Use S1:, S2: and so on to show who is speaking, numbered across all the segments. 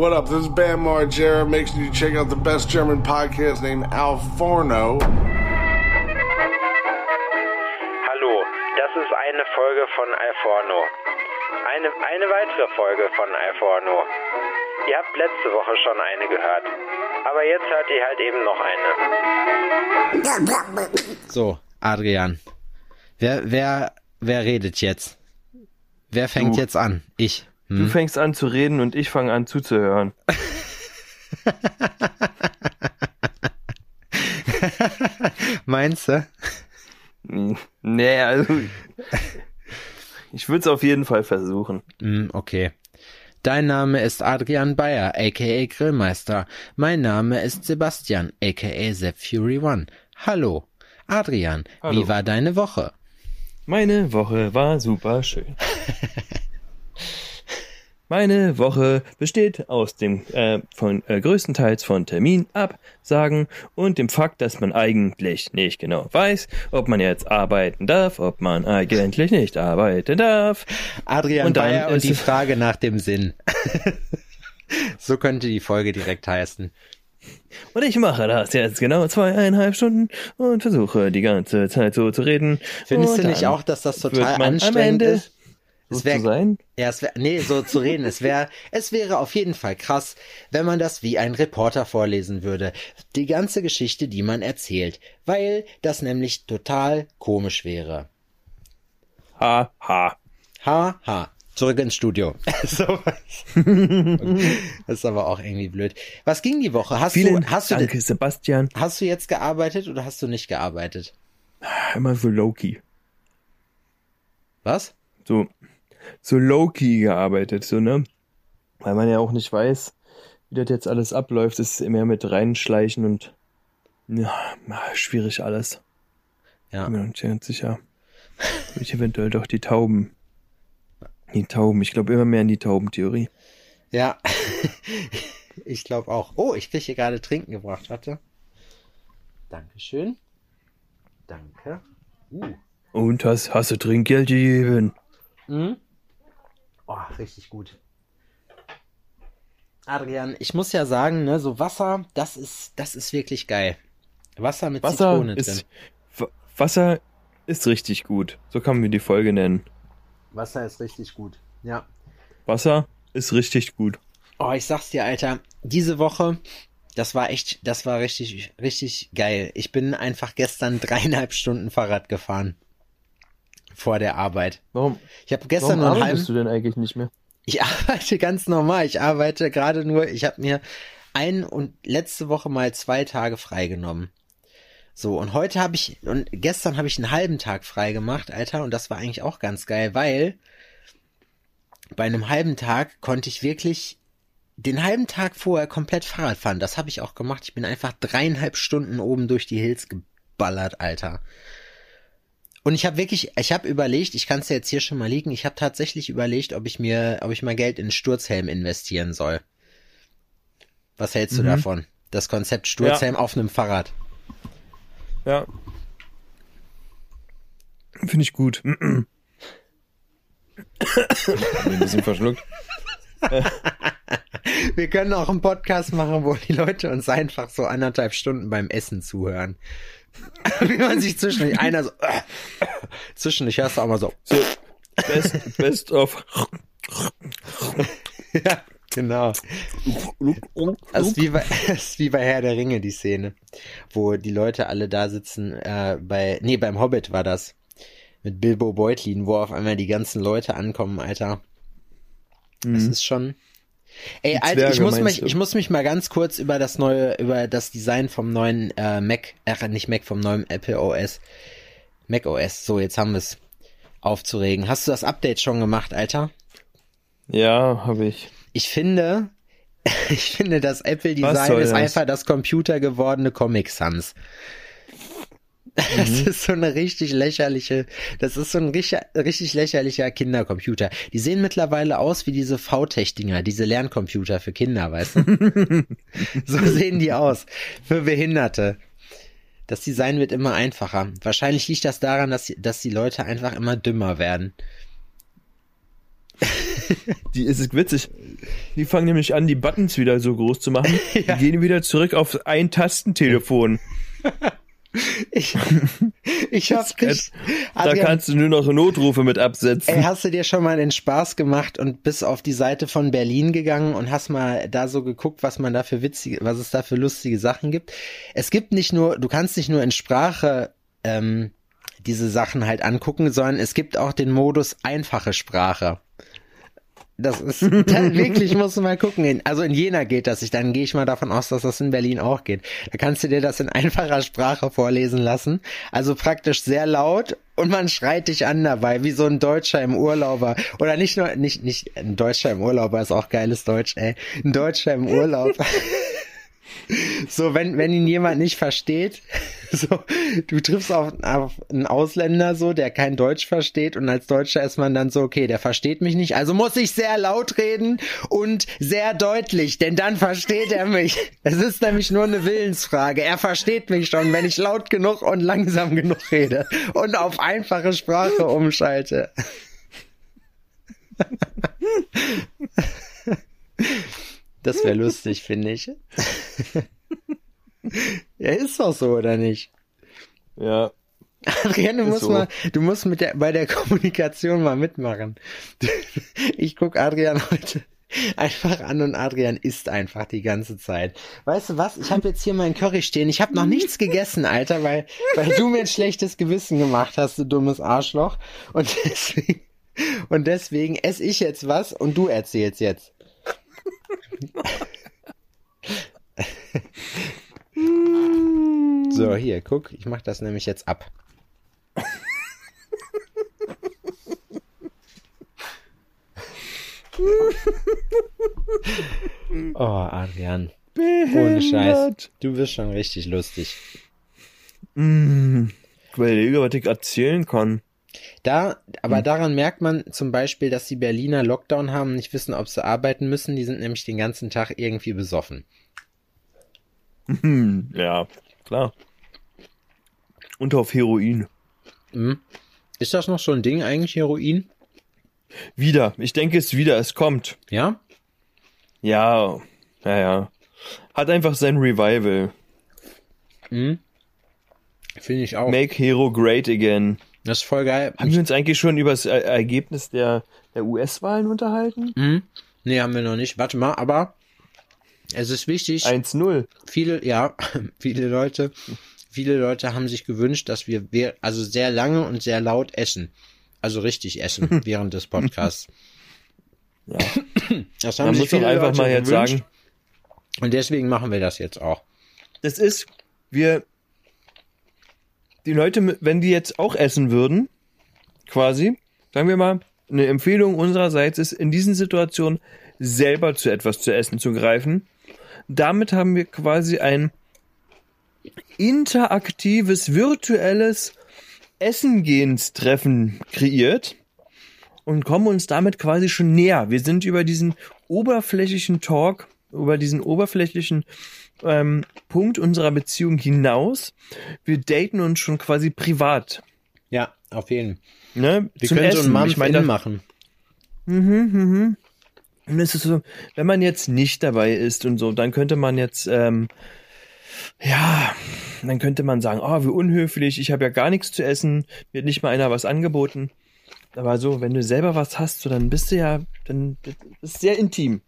S1: What up? This is Bam Margera. Make sure you check out the best German podcast named Al Forno.
S2: Hallo, das ist eine Folge von Alforno. Eine, eine weitere Folge von Alforno. Ihr habt letzte Woche schon eine gehört. Aber jetzt hört ihr halt eben noch eine.
S3: So, Adrian. Wer, wer, wer redet jetzt? Wer fängt
S4: Du.
S3: jetzt an? Ich.
S4: Du
S3: Hm?
S4: fängst an zu reden und ich fange an zuzuhören.
S3: Meinst du?
S4: Hm, Nee, also. Ich würde es auf jeden Fall versuchen.
S3: Hm, okay. Dein Name ist Adrian Bayer, aka Grillmeister. Mein Name ist Sebastian, aka Sepp Fury One. Hallo. Adrian,
S4: Hallo.
S3: wie war deine Woche?
S4: Meine Woche war super schön. Meine Woche besteht aus dem äh, von äh, größtenteils von Terminabsagen und dem Fakt, dass man eigentlich nicht genau weiß, ob man jetzt arbeiten darf, ob man eigentlich nicht arbeiten darf.
S3: Adrian
S4: Und dann
S3: Bayer und die Frage nach dem Sinn. so könnte die Folge direkt heißen.
S4: Und ich mache das jetzt genau zweieinhalb Stunden und versuche die ganze Zeit so zu reden.
S3: Findest
S4: und
S3: du nicht auch, dass das total anstrengend
S4: Ende
S3: ist?
S4: So
S3: Es wär-
S4: zu sein?
S3: Ja, es wäre, nee, so zu reden. Es wäre, es wäre auf jeden Fall krass, wenn man das wie ein Reporter vorlesen würde. Die ganze Geschichte, die man erzählt. Weil das nämlich total komisch wäre.
S4: Ha, ha.
S3: Ha, ha. Zurück ins Studio. so. das ist aber auch irgendwie blöd. Was ging die Woche? Hast
S4: Vielen
S3: du, hast du,
S4: Danke, Sebastian.
S3: hast du jetzt gearbeitet oder hast du nicht gearbeitet?
S4: Immer so low-key.
S3: Was?
S4: So, so low-key gearbeitet, so, ne? Weil man ja auch nicht weiß, wie das jetzt alles abläuft. Das ist immer mit reinschleichen und ja, schwierig alles.
S3: Ja.
S4: Bin mir nicht ganz sicher. Ich eventuell doch die Tauben. Die Tauben. Ich glaube immer mehr an die Taubentheorie.
S3: Ja. ich glaube auch. Oh, ich kriege hier gerade Trinken gebracht. Warte. Dankeschön. Danke. Uh.
S4: Und hast, hast du Trinkgeld gegeben?
S3: Mhm. Oh, richtig gut. Adrian, ich muss ja sagen, ne, so Wasser, das ist, das ist wirklich geil. Wasser mit
S4: Wasser
S3: Zitrone
S4: ist,
S3: drin.
S4: Wa- Wasser ist richtig gut. So kann man die Folge nennen.
S3: Wasser ist richtig gut. Ja.
S4: Wasser ist richtig gut.
S3: Oh, ich sag's dir, Alter, diese Woche, das war echt, das war richtig, richtig geil. Ich bin einfach gestern dreieinhalb Stunden Fahrrad gefahren. Vor der Arbeit.
S4: Warum,
S3: Ich habe gestern
S4: warum arbeitest
S3: halben,
S4: du denn eigentlich nicht mehr?
S3: Ich arbeite ganz normal. Ich arbeite gerade nur, ich habe mir ein und letzte Woche mal zwei Tage freigenommen. So, und heute habe ich, und gestern habe ich einen halben Tag frei gemacht, Alter, und das war eigentlich auch ganz geil, weil bei einem halben Tag konnte ich wirklich den halben Tag vorher komplett Fahrrad fahren. Das habe ich auch gemacht. Ich bin einfach dreieinhalb Stunden oben durch die Hills geballert, Alter. Und ich habe wirklich, ich habe überlegt, ich kann es ja jetzt hier schon mal liegen, ich habe tatsächlich überlegt, ob ich mir, ob ich mal Geld in einen Sturzhelm investieren soll. Was hältst du
S4: Mhm.
S3: davon? Das Konzept Sturzhelm auf einem Fahrrad.
S4: Ja. Finde ich gut. Bin ein bisschen verschluckt.
S3: Wir können auch einen Podcast machen, wo die Leute uns einfach so anderthalb Stunden beim Essen zuhören. Wie man sich zwischendurch einer so, zwischendurch hörst du auch mal so,
S4: So, best, best of.
S3: ja, genau. Das ist, wie bei, das ist wie bei Herr der Ringe, die Szene, wo die Leute alle da sitzen, äh, bei, nee, beim Hobbit war das, mit Bilbo Beutlin, wo auf einmal die ganzen Leute ankommen, Alter. Das ist schon, ey, Alter, ich
S4: Zwerge,
S3: muss mich,
S4: du?
S3: ich muss mich mal ganz kurz über das neue, über das Design vom neuen, äh, Mac, äh, nicht Mac, vom neuen Apple OS, Mac OS, so, jetzt haben wir's, aufzuregen. Hast du das Update schon gemacht, Alter?
S4: Ja, habe ich.
S3: Ich finde, ich finde, das Apple Design ist
S4: das?
S3: einfach das computergewordene Comic Sans. Das
S4: Mhm.
S3: ist so eine richtig lächerliche, das ist so ein richtig, richtig lächerlicher Kindercomputer. Die sehen mittlerweile aus wie diese VTech-Dinger, diese Lerncomputer für Kinder, weißt du? so sehen die aus. Für Behinderte. Das Design wird immer einfacher. Wahrscheinlich liegt das daran, dass, dass die Leute einfach immer dümmer werden.
S4: Die ist es witzig. Die fangen nämlich an, die Buttons wieder so groß zu machen.
S3: Ja.
S4: Die gehen wieder zurück auf ein Tastentelefon.
S3: Ich, ich hab dich.
S4: Da kannst du nur noch Notrufe mit absetzen.
S3: Ey, hast du dir schon mal den Spaß gemacht und bist auf die Seite von Berlin gegangen und hast mal da so geguckt, was man da für witzige, was es da für lustige Sachen gibt? Es gibt nicht nur, du kannst nicht nur in Sprache ähm, diese Sachen halt angucken, sondern es gibt auch den Modus einfache Sprache. Das ist wirklich, musst du mal gucken. In, also in Jena geht das. Ich, dann gehe ich mal davon aus, dass das in Berlin auch geht. Da kannst du dir das in einfacher Sprache vorlesen lassen. Also praktisch sehr laut und man schreit dich an dabei, wie so ein Deutscher im Urlauber. Oder nicht nur, nicht, nicht, ein Deutscher im Urlauber ist auch geiles Deutsch, ey. Ein Deutscher im Urlaub. So, wenn, wenn ihn jemand nicht versteht, so, du triffst auf, auf einen Ausländer so, der kein Deutsch versteht und als Deutscher ist man dann so, okay, der versteht mich nicht, also muss ich sehr laut reden und sehr deutlich, denn dann versteht er mich. Es ist nämlich nur eine Willensfrage. Er versteht mich schon, wenn ich laut genug und langsam genug rede und auf einfache Sprache umschalte. Das wäre lustig, finde ich. ja, ist doch so, oder nicht?
S4: Ja.
S3: Adrian, du
S4: Ist
S3: musst
S4: so.
S3: mal, du musst mit der, bei der Kommunikation mal mitmachen. Ich guck Adrian heute einfach an und Adrian isst einfach die ganze Zeit. Weißt du was? Ich habe jetzt hier meinen Curry stehen. Ich habe noch nichts gegessen, Alter, weil, weil du mir ein schlechtes Gewissen gemacht hast, du dummes Arschloch. Und deswegen, und deswegen esse ich jetzt was und du erzählst jetzt. So, hier, guck, ich mach das nämlich jetzt ab. Oh, Adrian. Ohne Scheiß. Du bist schon richtig lustig.
S4: Mm, ich überlege, was ich erzählen kann.
S3: Da, aber daran merkt man zum Beispiel, dass die Berliner Lockdown haben und nicht wissen, ob sie arbeiten müssen. Die sind nämlich den ganzen Tag irgendwie besoffen.
S4: Hm, ja, klar. Und auf Heroin.
S3: Hm? Ist das noch so ein Ding eigentlich, Heroin?
S4: Wieder. Ich denke es wieder. Es kommt.
S3: Ja?
S4: Ja, ja, ja. Hat einfach sein Revival.
S3: Hm? Finde ich auch.
S4: Make Hero great again.
S3: Das ist voll geil.
S4: Haben wir uns eigentlich schon über das Er- Ergebnis der, der US-Wahlen unterhalten?
S3: Hm? Nee, haben wir noch nicht. Warte mal, aber es ist wichtig.
S4: 1-0.
S3: viele, ja, viele Leute, viele Leute haben sich gewünscht, dass wir, also sehr lange und sehr laut essen. Also richtig essen während des Podcasts.
S4: Ja.
S3: Das haben
S4: Man
S3: sich
S4: muss doch
S3: viele
S4: einfach
S3: Leute
S4: mal jetzt
S3: gewünscht.
S4: sagen,
S3: Und deswegen machen wir das jetzt auch.
S4: das ist, wir, die Leute, wenn die jetzt auch essen würden, quasi, sagen wir mal, eine Empfehlung unsererseits ist, in diesen Situationen selber zu etwas zu essen zu greifen. Damit haben wir quasi ein interaktives, virtuelles Essengehenstreffen kreiert und kommen uns damit quasi schon näher. Wir sind über diesen oberflächlichen Talk, über diesen oberflächlichen ähm, Punkt unserer Beziehung hinaus. Wir daten uns schon quasi privat.
S3: Ja, auf jeden Fall.
S4: Ne?
S3: Wir
S4: Zum
S3: können so
S4: Essen.
S3: einen
S4: ich meine,
S3: Mum
S4: da-
S3: machen.
S4: und es ist so, wenn man jetzt nicht dabei ist und so, dann könnte man jetzt, ähm, ja, dann könnte man sagen, oh, wie unhöflich, ich habe ja gar nichts zu essen, mir hat nicht mal einer was angeboten. Aber so, wenn du selber was hast, so, dann bist du ja, dann das ist sehr intim.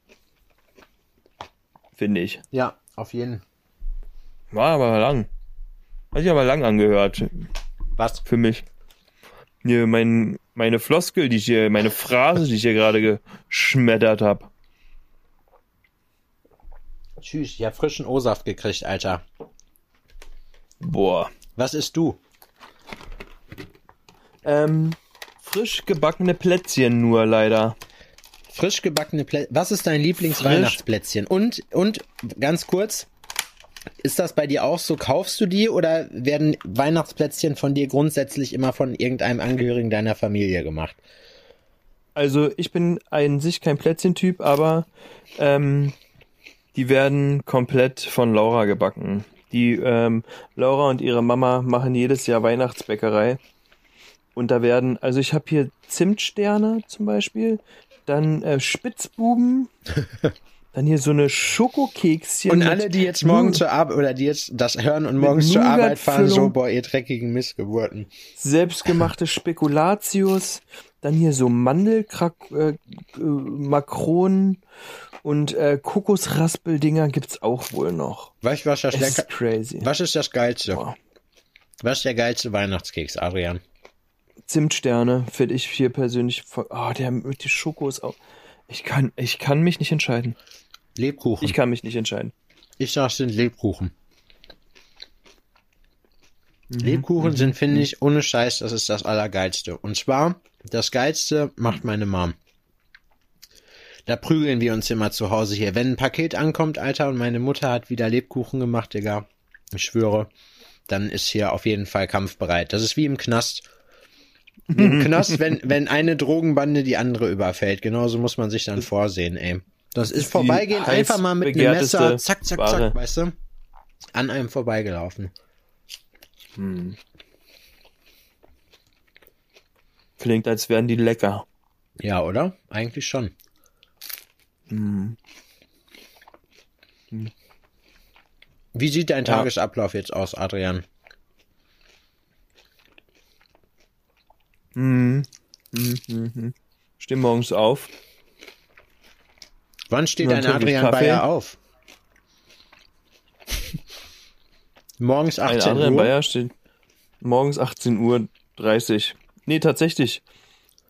S4: Finde ich.
S3: Ja, auf jeden.
S4: War aber lang. Hat sich aber lang angehört
S3: Was?
S4: für mich. Hier, mein, meine Floskel, die ich hier, meine Phrase, die ich hier gerade geschmettert habe.
S3: Tschüss, ich hab frischen O-Saft gekriegt, Alter.
S4: Boah.
S3: Was isst du?
S4: Ähm, frisch gebackene Plätzchen nur leider.
S3: Frisch gebackene Plätzchen. Was ist dein Lieblingsweihnachtsplätzchen? Und, und, ganz kurz, ist das bei dir auch so? Kaufst du die oder werden Weihnachtsplätzchen von dir grundsätzlich immer von irgendeinem Angehörigen deiner Familie gemacht?
S4: Also ich bin an sich kein Plätzchentyp, aber ähm, die werden komplett von Laura gebacken. Die ähm, Laura und ihre Mama machen jedes Jahr Weihnachtsbäckerei. Und da werden, also ich habe hier Zimtsterne zum Beispiel. Dann äh, Spitzbuben, dann hier so eine Schokokekschen.
S3: Und alle, die jetzt morgen zur Arbeit oder die jetzt das hören und morgens zur. Arbeit fahren, so, boah, ihr dreckigen Missgeburten.
S4: selbstgemachte Spekulatius, dann hier so Mandelkrak äh, äh, Makronen und äh, Kokosraspeldinger gibt's auch wohl noch.
S3: Weißt du, was das
S4: ist crazy.
S3: Was ist das Geilste?
S4: Boah.
S3: Was ist der geilste Weihnachtskeks, Adrian?
S4: Zimtsterne finde ich hier persönlich. voll- Oh, der mit die Schoko ist auch. Ich kann, ich kann mich nicht entscheiden.
S3: Lebkuchen.
S4: Ich
S3: Ich,
S4: kann mich nicht entscheiden.
S3: sag, es sind Lebkuchen.
S4: Mhm.
S3: Lebkuchen sind, finde ich, ohne Scheiß, das ist das Allergeilste. Und zwar, das Geilste macht meine Mom. Da prügeln wir uns immer zu Hause hier. Wenn ein Paket ankommt, Alter, und meine Mutter hat wieder Lebkuchen gemacht, Digga, ich schwöre, dann ist hier auf jeden Fall kampfbereit. Das ist wie im Knast. Im Knast, wenn, wenn eine Drogenbande die andere überfällt. Genauso muss man sich dann vorsehen, ey. Das ist vorbeigehen, einfach mal mit einem Messer, zack, zack,
S4: Ware.
S3: zack, weißt du? An einem vorbeigelaufen.
S4: Klingt, als wären die lecker.
S3: Ja, oder? Eigentlich schon. Wie sieht dein
S4: Ja.
S3: Tagesablauf jetzt aus, Adrian?
S4: Mhm. Mhm. Mhm. Steh morgens auf.
S3: Wann steht ein
S4: ich
S3: Adrian
S4: Kaffee.
S3: Bayer auf? Morgens
S4: Ein
S3: 18
S4: Adrian
S3: Uhr.
S4: Bayer steht morgens 18 Uhr 30. Nee, tatsächlich.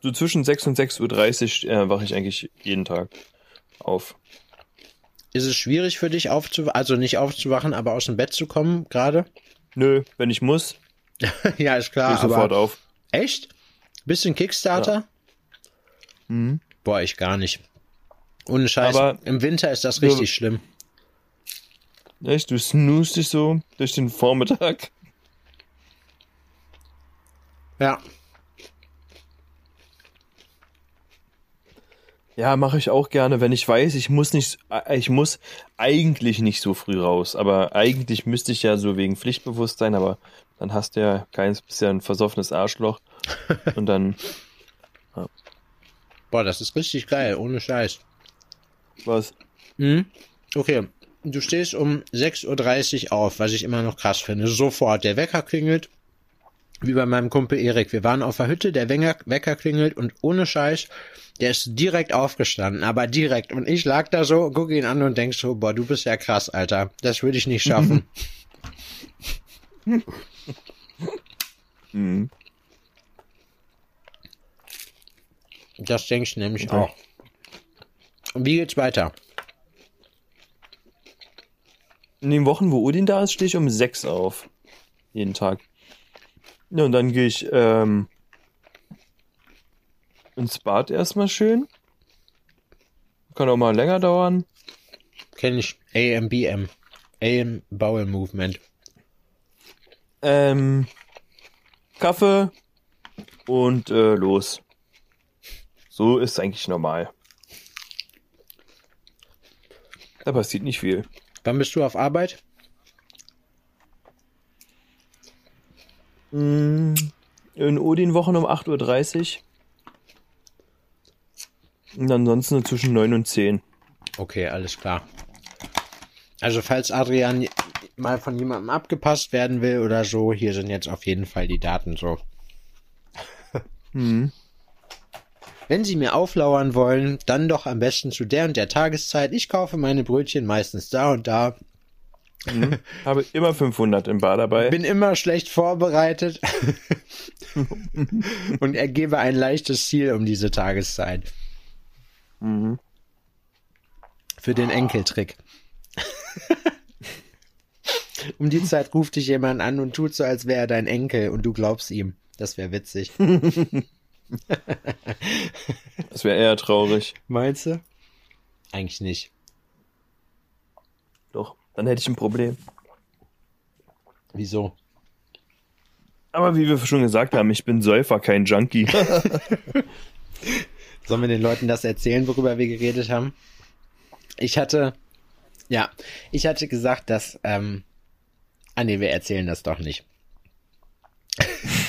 S4: So zwischen 6 und 6.30 Uhr äh, wache ich eigentlich jeden Tag auf.
S3: Ist es schwierig für dich aufzuwachen, also nicht aufzuwachen, aber aus dem Bett zu kommen gerade?
S4: Nö, wenn ich muss,
S3: ja, ist klar,
S4: ich sofort auf.
S3: echt? Bisschen Kickstarter?
S4: Mhm.
S3: Boah, ich gar nicht. Ohne Scheiß.
S4: Aber-
S3: Im Winter ist das richtig schlimm.
S4: Echt, du snoost dich so durch den Vormittag.
S3: Ja.
S4: Ja, mache ich auch gerne, wenn ich weiß, ich muss nicht, äh, ich muss eigentlich nicht so früh raus, aber eigentlich müsste ich ja so wegen Pflichtbewusstsein, aber dann hast du ja keins, bist ja ein versoffenes Arschloch und dann
S3: Boah, das ist richtig geil, ohne Scheiß.
S4: was.
S3: Mhm. Okay. Du stehst um 6.30 Uhr auf, was ich immer noch krass finde. Sofort. Der Wecker klingelt. Wie bei meinem Kumpel Erik. Wir waren auf der Hütte, der Wecker klingelt und ohne Scheiß, der ist direkt aufgestanden, aber direkt. Und ich lag da so, gucke ihn an und denk so, boah, du bist ja krass, Alter. Das würde ich nicht schaffen.
S4: Mhm.
S3: Das denke ich nämlich auch. Und wie geht's weiter?
S4: In den Wochen, wo Odin da ist, stehe ich um sechs auf. Jeden Tag. Ja, und dann gehe ich ähm, ins Bad erstmal schön. Kann auch mal länger dauern.
S3: Kenn ich AMBM. AM Bowel Movement.
S4: Ähm, Kaffee und äh, los. So ist eigentlich normal. Da passiert nicht viel.
S3: Wann bist du auf Arbeit?
S4: Mm, In Odin-Wochen um 8.30 Uhr. Und ansonsten nur zwischen 9 und 10.
S3: Okay, alles klar. Also falls Adrian mal von jemandem abgepasst werden will oder so, hier sind jetzt auf jeden Fall die Daten so.
S4: Mhm.
S3: Wenn Sie mir auflauern wollen, dann doch am besten zu der und der Tageszeit. Ich kaufe meine Brötchen meistens da und da.
S4: Habe immer 500 im Bar dabei.
S3: Bin immer schlecht vorbereitet und ergebe ein leichtes Ziel um diese Tageszeit.
S4: Mhm.
S3: Für den Enkeltrick. um die Zeit ruft dich jemand an und tut so, als wäre er dein Enkel und du glaubst ihm. Das wäre witzig.
S4: Das wäre eher traurig.
S3: Meinst du? Eigentlich nicht.
S4: Doch, dann hätte ich ein Problem.
S3: Wieso?
S4: Aber wie wir schon gesagt haben, ich bin Säufer, kein Junkie.
S3: Sollen wir den Leuten das erzählen, worüber wir geredet haben? Ich hatte, ja, ich hatte gesagt, dass, ähm, ah nee, wir erzählen das doch nicht.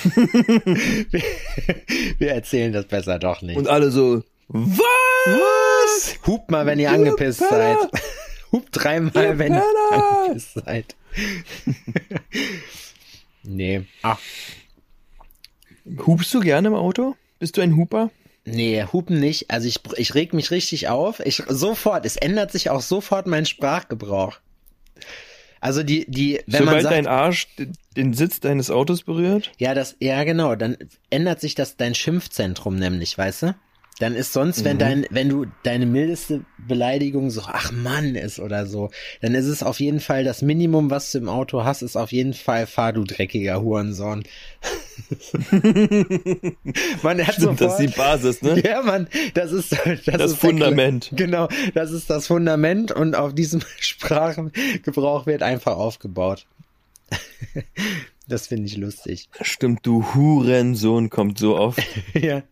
S3: wir, wir erzählen das besser doch nicht.
S4: Und alle so, was?
S3: Was? Hupt mal, wenn ihr angepisst seid. Hupt dreimal, wenn ihr
S4: Penner!
S3: angepisst seid. nee. Ach,
S4: Hupst du gerne im Auto? Bist du ein Huper?
S3: nee, hupen nicht. Also ich, ich reg mich richtig auf. Ich, sofort, es ändert sich auch sofort mein Sprachgebrauch. Also die, die, wenn man
S4: Sobald
S3: sagt,
S4: dein Arsch den Sitz deines Autos berührt?
S3: Ja, das, ja, genau. Dann ändert sich das dein Schimpfzentrum nämlich, weißt du? Dann ist sonst, wenn dein, wenn du deine mildeste Beleidigung so, ach Mann ist oder so, dann ist es auf jeden Fall das Minimum, was du im Auto hast, ist auf jeden Fall, fahr du dreckiger Hurensohn. man hat
S4: Stimmt, das ist die
S3: sofort,
S4: Basis, ne?
S3: ja, Mann, das ist das,
S4: Das
S3: ist der
S4: Fundament.
S3: Kle- Genau, das ist das Fundament und auf diesem Sprachgebrauch wird einfach aufgebaut. das finde ich lustig.
S4: Stimmt, du Hurensohn kommt so oft.
S3: ja.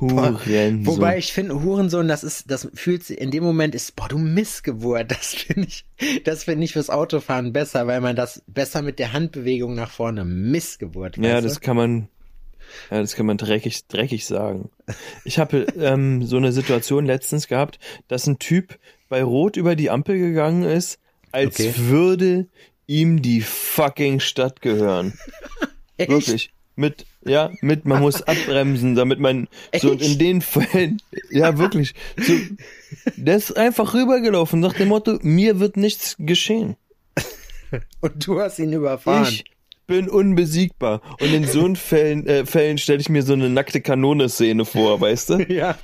S4: Hurensohn.
S3: Wobei ich finde, Hurensohn, das ist, das fühlt sich in dem Moment ist, boah, du Missgeburt. Das finde ich, das finde ich fürs Autofahren besser, weil man das besser mit der Handbewegung nach vorne Missgeburt.
S4: Ja, das
S3: du?
S4: kann man, ja, das kann man dreckig, dreckig sagen. Ich habe ähm, so eine Situation letztens gehabt, dass ein Typ bei Rot über die Ampel gegangen ist, als
S3: Okay.
S4: würde ihm die fucking Stadt gehören.
S3: Echt?
S4: Wirklich. Mit, ja, mit, man muss abbremsen, damit man so
S3: Echt?
S4: in den Fällen, ja, wirklich. So, der ist einfach rübergelaufen nach dem Motto, mir wird nichts geschehen.
S3: Und du hast ihn überfahren.
S4: Ich bin unbesiegbar. Und in so Fällen, äh, Fällen stelle ich mir so eine nackte Kanone-Szene vor, weißt du?
S3: Ja.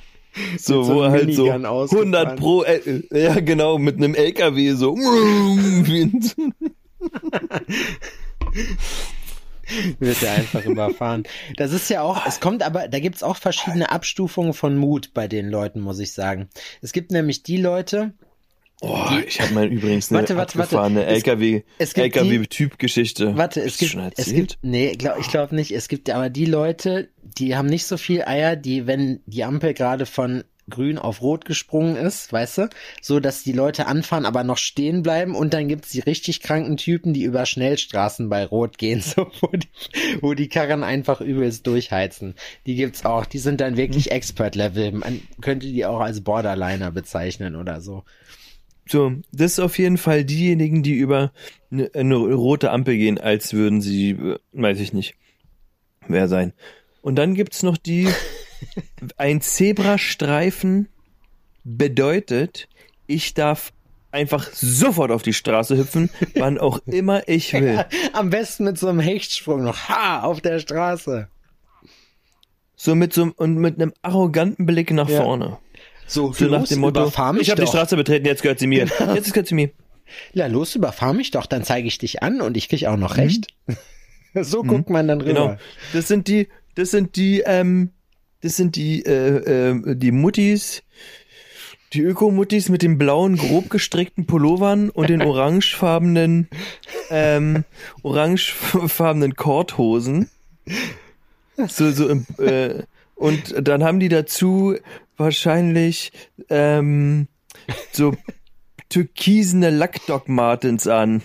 S4: So,
S3: so
S4: wo er halt so
S3: Minigun ausgefahren.
S4: 100 pro, äh, ja genau, mit einem LKW so.
S3: Wird er einfach überfahren. Das ist ja auch, es kommt aber, da gibt's auch verschiedene Abstufungen von Mut bei den Leuten, muss ich sagen. Es gibt nämlich die Leute,
S4: Oh, ich habe mal übrigens eine
S3: Warte, warte, warte.
S4: abgefahrene
S3: Es-
S4: LKW, LKW-Typ-Geschichte.
S3: Warte, es gibt,
S4: schon
S3: es gibt, nee, glaub, ich glaube nicht. Es gibt aber die Leute, die haben nicht so viel Eier, die, wenn die Ampel gerade von grün auf rot gesprungen ist, weißt du, so dass die Leute anfahren, aber noch stehen bleiben und dann gibt's die richtig kranken Typen, die über Schnellstraßen bei rot gehen, so wo die, wo die Karren einfach übelst durchheizen. Die gibt's auch, die sind dann wirklich Expert-Level. Man könnte die auch als Borderliner bezeichnen oder so.
S4: So, das ist auf jeden Fall diejenigen, die über eine, eine rote Ampel gehen, als würden sie, äh, weiß ich nicht, wer sein. Und dann gibt's noch die, ein Zebrastreifen bedeutet, ich darf einfach sofort auf die Straße hüpfen, wann auch immer ich will.
S3: Am besten mit so einem Hechtsprung noch, ha, auf der Straße.
S4: So mit so und mit einem arroganten Blick nach
S3: Ja.
S4: vorne.
S3: So,
S4: So nach dem Motto, ich habe die
S3: doch.
S4: Straße betreten, jetzt gehört sie mir. Jetzt gehört sie mir.
S3: Ja, los, überfahr mich doch, dann zeige ich dich an und ich krieg auch noch recht. so guckt man dann rüber.
S4: Genau. Das sind die, das sind die, ähm, das sind die, äh, äh, die Muttis, die Öko-Muttis mit den blauen, grob gestrickten Pullovern und den orangefarbenen, ähm, orangefarbenen Korthosen. So, so, im, äh, und dann haben die dazu wahrscheinlich, ähm, so türkisene Lackdock Martens an.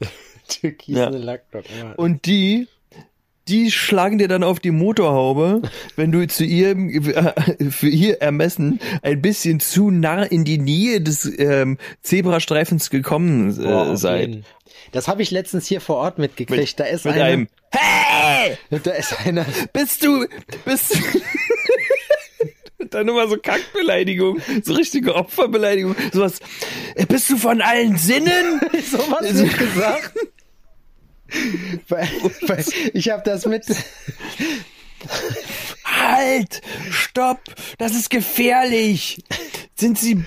S3: Türkisene
S4: Ja.
S3: Lackdogma.
S4: Und die, die schlagen dir dann auf die Motorhaube, wenn du zu ihrem, äh, für ihr Ermessen ein bisschen zu nah in die Nähe des ähm, Zebrastreifens gekommen äh,
S3: auf
S4: seid.
S3: jeden. Das habe ich letztens hier vor Ort mitgekriegt. da ist
S4: Mit
S3: eine,
S4: einem Hey!
S3: da ist einer,
S4: Bist du, bist du, dann immer so Kackbeleidigung, so richtige Opferbeleidigung, sowas, äh, bist du von allen Sinnen?
S3: sowas nicht gesagt. Weil, weil ich habe das mit,
S4: Halt! Stopp! Das ist gefährlich! Sind Sie.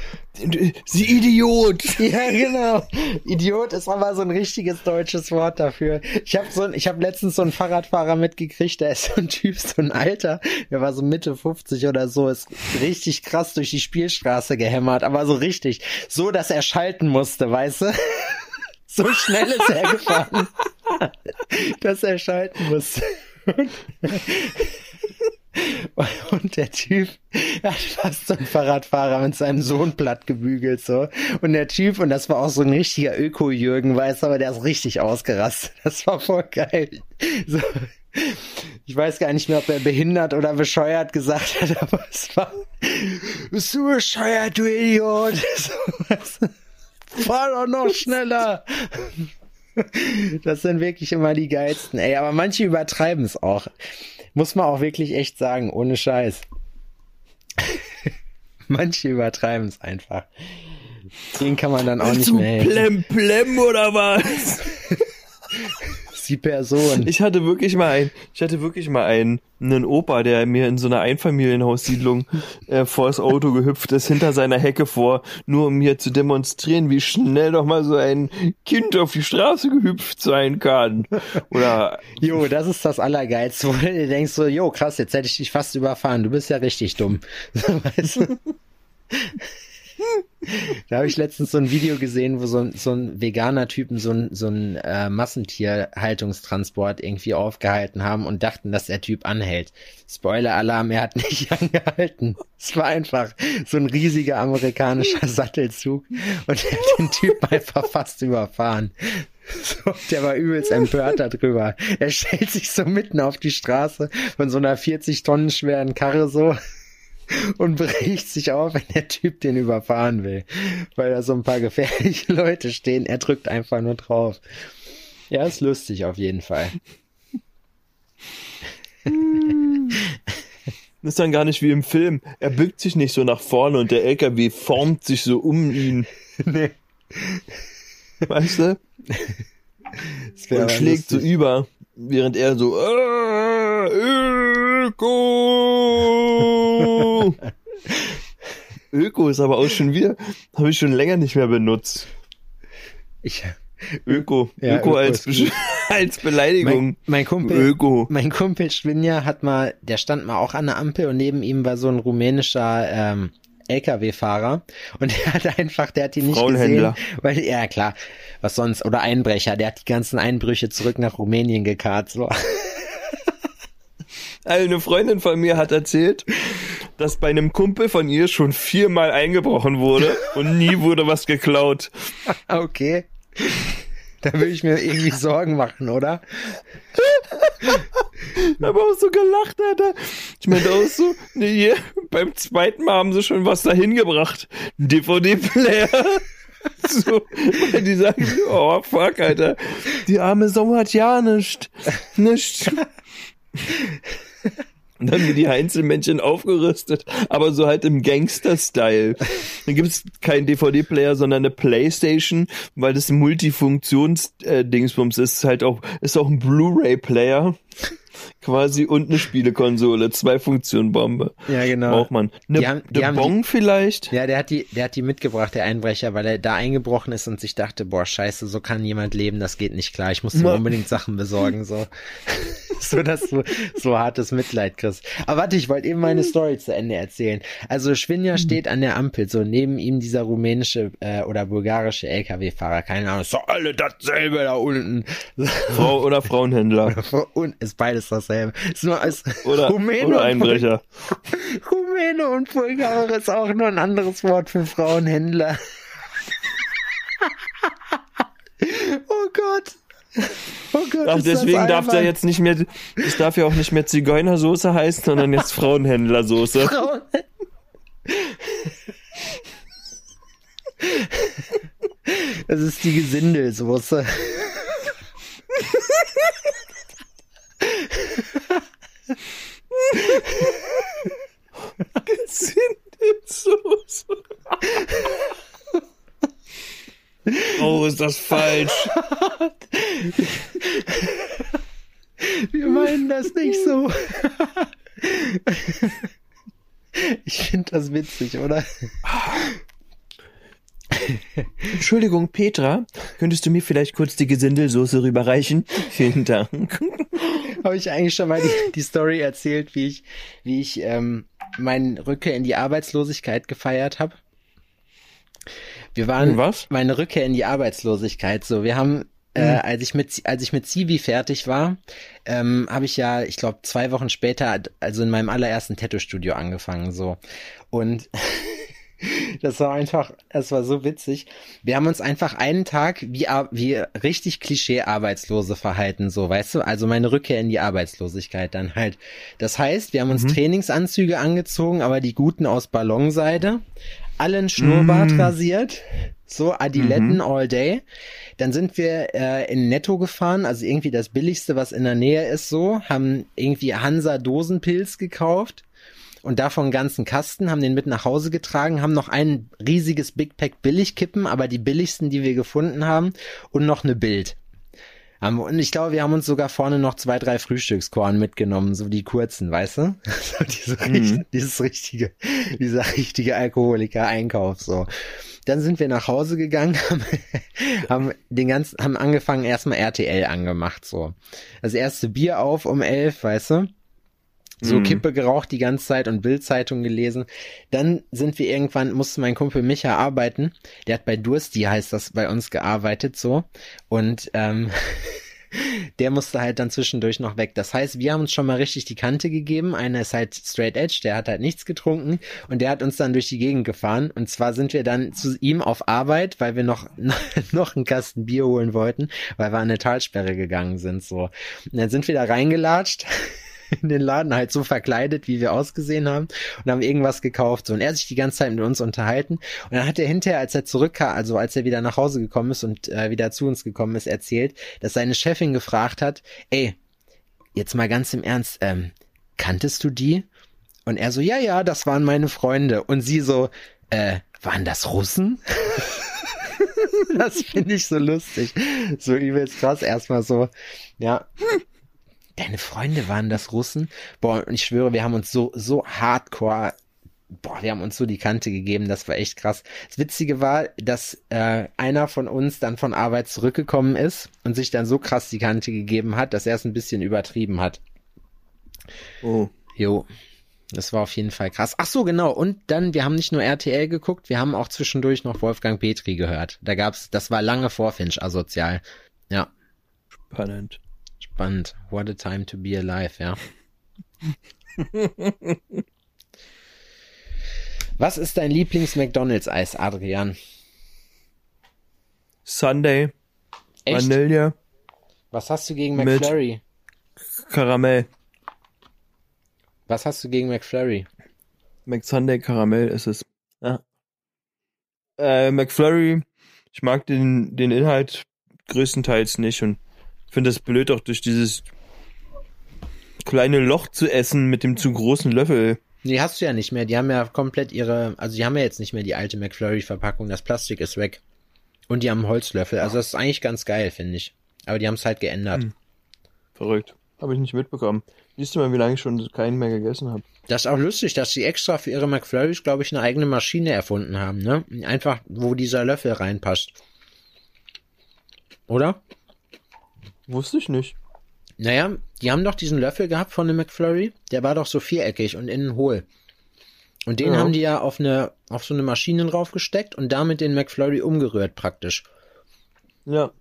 S4: Sie Idiot!
S3: ja genau, Idiot ist aber so ein richtiges deutsches Wort dafür. Ich habe so, ein- ich habe letztens so einen Fahrradfahrer mitgekriegt, der ist so ein Typ, so ein Alter, der war so Mitte 50 oder so, ist richtig krass durch die Spielstraße gehämmert, aber so richtig, so dass er schalten musste, weißt du? So schnell ist er gefahren, dass er schalten musste. Und der Typ hat fast so einen Fahrradfahrer mit seinem Sohn platt gebügelt, so. Und der Typ, und das war auch so ein richtiger Öko-Jürgen, weißt du, aber der ist richtig ausgerastet. Das war voll geil. So, Ich weiß gar nicht mehr, ob er behindert oder bescheuert gesagt hat, aber es war, bist du bescheuert, du Idiot? So, Fahr doch noch schneller. Das sind wirklich immer die geilsten, ey, aber manche übertreiben es auch. Muss man auch wirklich echt sagen, ohne Scheiß. Manche übertreiben es einfach. Den kann man dann auch nicht mehr.
S4: Plem Plem oder was?
S3: Die Person.
S4: Ich hatte wirklich mal ein, ich hatte wirklich mal einen, einen Opa, der mir in so einer Einfamilienhaussiedlung äh, vor das Auto gehüpft ist, hinter seiner Hecke vor, nur um mir zu demonstrieren, wie schnell doch mal so ein Kind auf die Straße gehüpft sein kann. Oder
S3: Jo, das ist das Allergeilste, wo du denkst so, jo, krass, jetzt hätte ich dich fast überfahren, du bist ja richtig dumm. Weißt du? Da habe ich letztens so ein Video gesehen, wo so ein, so ein veganer Typen so ein, so ein äh, Massentierhaltungstransport irgendwie aufgehalten haben und dachten, dass der Typ anhält. Spoiler-Alarm, er hat nicht angehalten. Es war einfach so ein riesiger amerikanischer Sattelzug und er hat den Typen einfach fast überfahren. So, der war übelst empört darüber. Er stellt sich so mitten auf die Straße von so einer 40 Tonnen schweren Karre so und bricht sich auf, wenn der Typ den überfahren will, weil da so ein paar gefährliche Leute stehen. Er drückt einfach nur drauf. Ja, ist lustig auf jeden Fall.
S4: Das ist dann gar nicht wie im Film. Er bückt sich nicht so nach vorne und der LKW formt sich so um ihn.
S3: nee,
S4: Weißt du? Und schlägt so
S3: lustig.
S4: über, während er so "Ah, Öko! Öko ist aber auch schon wieder, habe ich schon länger nicht mehr benutzt.
S3: Ich,
S4: Öko.
S3: Ja,
S4: Öko
S3: Öko
S4: als, als Beleidigung.
S3: mein, mein Kumpel,
S4: Öko.
S3: mein Kumpel Schwinja hat mal, der stand mal auch an der Ampel und neben ihm war so ein rumänischer ähm, LKW-Fahrer und der hat einfach, der hat ihn nicht gesehen, weil ja klar, was sonst oder Einbrecher, der hat die ganzen Einbrüche zurück nach Rumänien gekarrt. So.
S4: Eine Freundin von mir hat erzählt, dass bei einem Kumpel von ihr schon viermal eingebrochen wurde und nie wurde was geklaut.
S3: Okay. Da will ich mir irgendwie Sorgen machen, oder?
S4: Aber auch so gelacht, Alter. Ich meinte auch so, nee, hier, beim zweiten Mal haben sie schon was dahin gebracht. DVD-Player. So, weil die sagen, oh fuck, Alter. Die arme Sau hat ja nichts. Nichts. Und dann wird die Einzelmännchen aufgerüstet, aber so halt im Gangster-Style. Dann gibt's keinen DVD-Player, sondern eine Playstation, weil das ein Multifunktions-Dingsbums ist, halt auch, ist auch ein Blu-ray-Player. Quasi und eine Spielekonsole, zwei Funktionen Bombe.
S3: Ja, genau.
S4: Braucht man. Eine,
S3: Die haben- die
S4: Bong vielleicht?
S3: Ja, der hat die, der hat die mitgebracht, der Einbrecher, weil er da eingebrochen ist und sich dachte, boah, scheiße, so kann jemand leben, das geht nicht klar. Ich muss ihm unbedingt Sachen besorgen, so. so, dass du so hartes Mitleid kriegst. Aber warte, ich wollte eben meine Story zu Ende erzählen. Also Schwinja steht an der Ampel, so neben ihm dieser rumänische äh, oder bulgarische LKW-Fahrer, keine Ahnung, ist doch alle dasselbe da unten.
S4: Frau oder Frauenhändler.
S3: Und ist beides dasselbe. Ist nur als
S4: Oder,
S3: Rumäne
S4: oder
S3: und
S4: Einbrecher.
S3: Rumäne und Bulgare ist auch nur ein anderes Wort für Frauenhändler. oh Gott. Oh Gott.
S4: Ach, deswegen darf der jetzt nicht mehr, es darf ja auch nicht mehr Zigeunersoße heißen, sondern jetzt Frauenhändlersoße.
S3: Frauen. Das ist die Gesindelsoße.
S4: Soße. Oh, ist das falsch.
S3: Wir meinen das nicht so. Ich finde das witzig, oder?
S4: Entschuldigung, Petra, könntest du mir vielleicht kurz die Gesindelsoße rüberreichen? Vielen Dank.
S3: Habe ich eigentlich schon mal die, die Story erzählt, wie ich, wie ich ähm, meine Rückkehr in die Arbeitslosigkeit gefeiert habe? Wir waren
S4: Was?
S3: meine Rückkehr in die Arbeitslosigkeit. So, wir haben, äh, als ich mit als ich mit Zivi fertig war, ähm, habe ich ja, ich glaube, zwei Wochen später, also in meinem allerersten Tattoo-Studio angefangen. So und Das war einfach, es war so witzig. Wir haben uns einfach einen Tag wie, wie richtig Klischee-Arbeitslose verhalten, so, weißt du? Also meine Rückkehr in die Arbeitslosigkeit dann halt. Das heißt, wir haben uns mhm. Trainingsanzüge angezogen, aber die guten aus Ballonseide, allen Schnurrbart mhm. rasiert, so Adiletten mhm. all day. Dann sind wir äh, in Netto gefahren, also irgendwie das billigste, was in der Nähe ist, so, haben irgendwie Hansa Dosenpilz gekauft und davon einen ganzen Kasten, haben den mit nach Hause getragen, haben noch ein riesiges Big Pack Billigkippen, aber die billigsten, die wir gefunden haben und noch eine Bild. Und ich glaube, wir haben uns sogar vorne noch zwei, drei Frühstückskorn mitgenommen, so die kurzen, weißt du? So diese, mhm. Dieses richtige, dieser richtige Alkoholiker-Einkauf, so. Dann sind wir nach Hause gegangen, haben, haben den ganzen, haben angefangen, erstmal RTL angemacht, so. Das erste Bier auf um elf, weißt du? So mhm. Kippe geraucht die ganze Zeit und Bildzeitung gelesen. Dann sind wir irgendwann, musste mein Kumpel Micha arbeiten. Der hat bei Dursti, heißt das, bei uns gearbeitet so. Und ähm, der musste halt dann zwischendurch noch weg. Das heißt, wir haben uns schon mal richtig die Kante gegeben. Einer ist halt straight edge, der hat halt nichts getrunken und der hat uns dann durch die Gegend gefahren. Und zwar sind wir dann zu ihm auf Arbeit, weil wir noch, noch einen Kasten Bier holen wollten, weil wir an eine Talsperre gegangen sind, so. Und dann sind wir da reingelatscht in den Laden halt so verkleidet, wie wir ausgesehen haben und haben irgendwas gekauft. So. Und er hat sich die ganze Zeit mit uns unterhalten. Und dann hat er hinterher, als er zurückkam, also als er wieder nach Hause gekommen ist und äh, wieder zu uns gekommen ist, erzählt, dass seine Chefin gefragt hat, ey, jetzt mal ganz im Ernst, ähm, kanntest du die? Und er so, ja, ja, das waren meine Freunde. Und sie so, äh, waren das Russen? das finde ich so lustig. So übelst krass erstmal so. Ja. Deine Freunde waren das Russen? Boah, und ich schwöre, wir haben uns so, so hardcore boah, wir haben uns so die Kante gegeben, das war echt krass. Das Witzige war, dass äh, einer von uns dann von Arbeit zurückgekommen ist und sich dann so krass die Kante gegeben hat, dass er es ein bisschen übertrieben hat. Oh. Jo. Das war auf jeden Fall krass. Ach so, genau. Und dann, wir haben nicht nur RTL geguckt, wir haben auch zwischendurch noch Wolfgang Petri gehört. Da gab's, das war lange vor Finch asozial. Ja.
S4: Spannend.
S3: Spannend. What a time to be alive, ja. Was ist dein Lieblings-McDonalds-Eis, Adrian?
S4: Sunday. Echt? Vanille.
S3: Was hast du gegen McFlurry?
S4: Karamell.
S3: Was hast du gegen McFlurry?
S4: McSunday Karamell ist es. Ja. Äh, McFlurry, ich mag den, den Inhalt größtenteils nicht und finde es blöd, auch durch dieses kleine Loch zu essen mit dem zu großen Löffel.
S3: Die hast du ja nicht mehr. Die haben ja komplett ihre, also die haben ja jetzt nicht mehr die alte McFlurry-Verpackung. Das Plastik ist weg. Und die haben einen Holzlöffel. Also das ist eigentlich ganz geil, finde ich. Aber die haben es halt geändert. Hm.
S4: Verrückt. Habe ich nicht mitbekommen. Siehst du mal, wie lange ich schon keinen mehr gegessen habe.
S3: Das ist auch lustig, dass sie extra für ihre McFlurrys, glaube ich, eine eigene Maschine erfunden haben, ne? Einfach, wo dieser Löffel reinpasst. Oder?
S4: Wusste ich nicht.
S3: Naja, die haben doch diesen Löffel gehabt von dem McFlurry. Der war doch so viereckig und innen hohl. Und den ja. haben die ja auf eine, auf so eine Maschine draufgesteckt und damit den McFlurry umgerührt praktisch.
S4: Ja.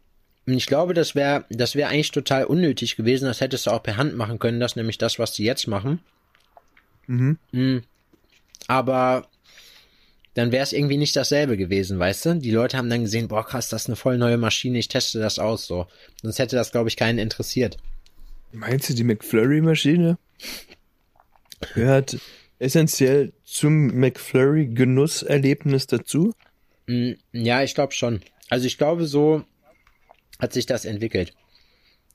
S3: Und ich glaube, das wäre, das wäre eigentlich total unnötig gewesen. Das hättest du auch per Hand machen können. Das ist nämlich das, was die jetzt machen. Mhm. mhm. Aber dann wäre es irgendwie nicht dasselbe gewesen, weißt du? Die Leute haben dann gesehen, boah, krass, das ist eine voll neue Maschine, ich teste das aus, so. Sonst hätte das, glaube ich, keinen interessiert.
S4: Meinst du, die McFlurry-Maschine gehört essentiell zum McFlurry-Genusserlebnis dazu?
S3: Mm, ja, ich glaube schon. Also ich glaube, so hat sich das entwickelt.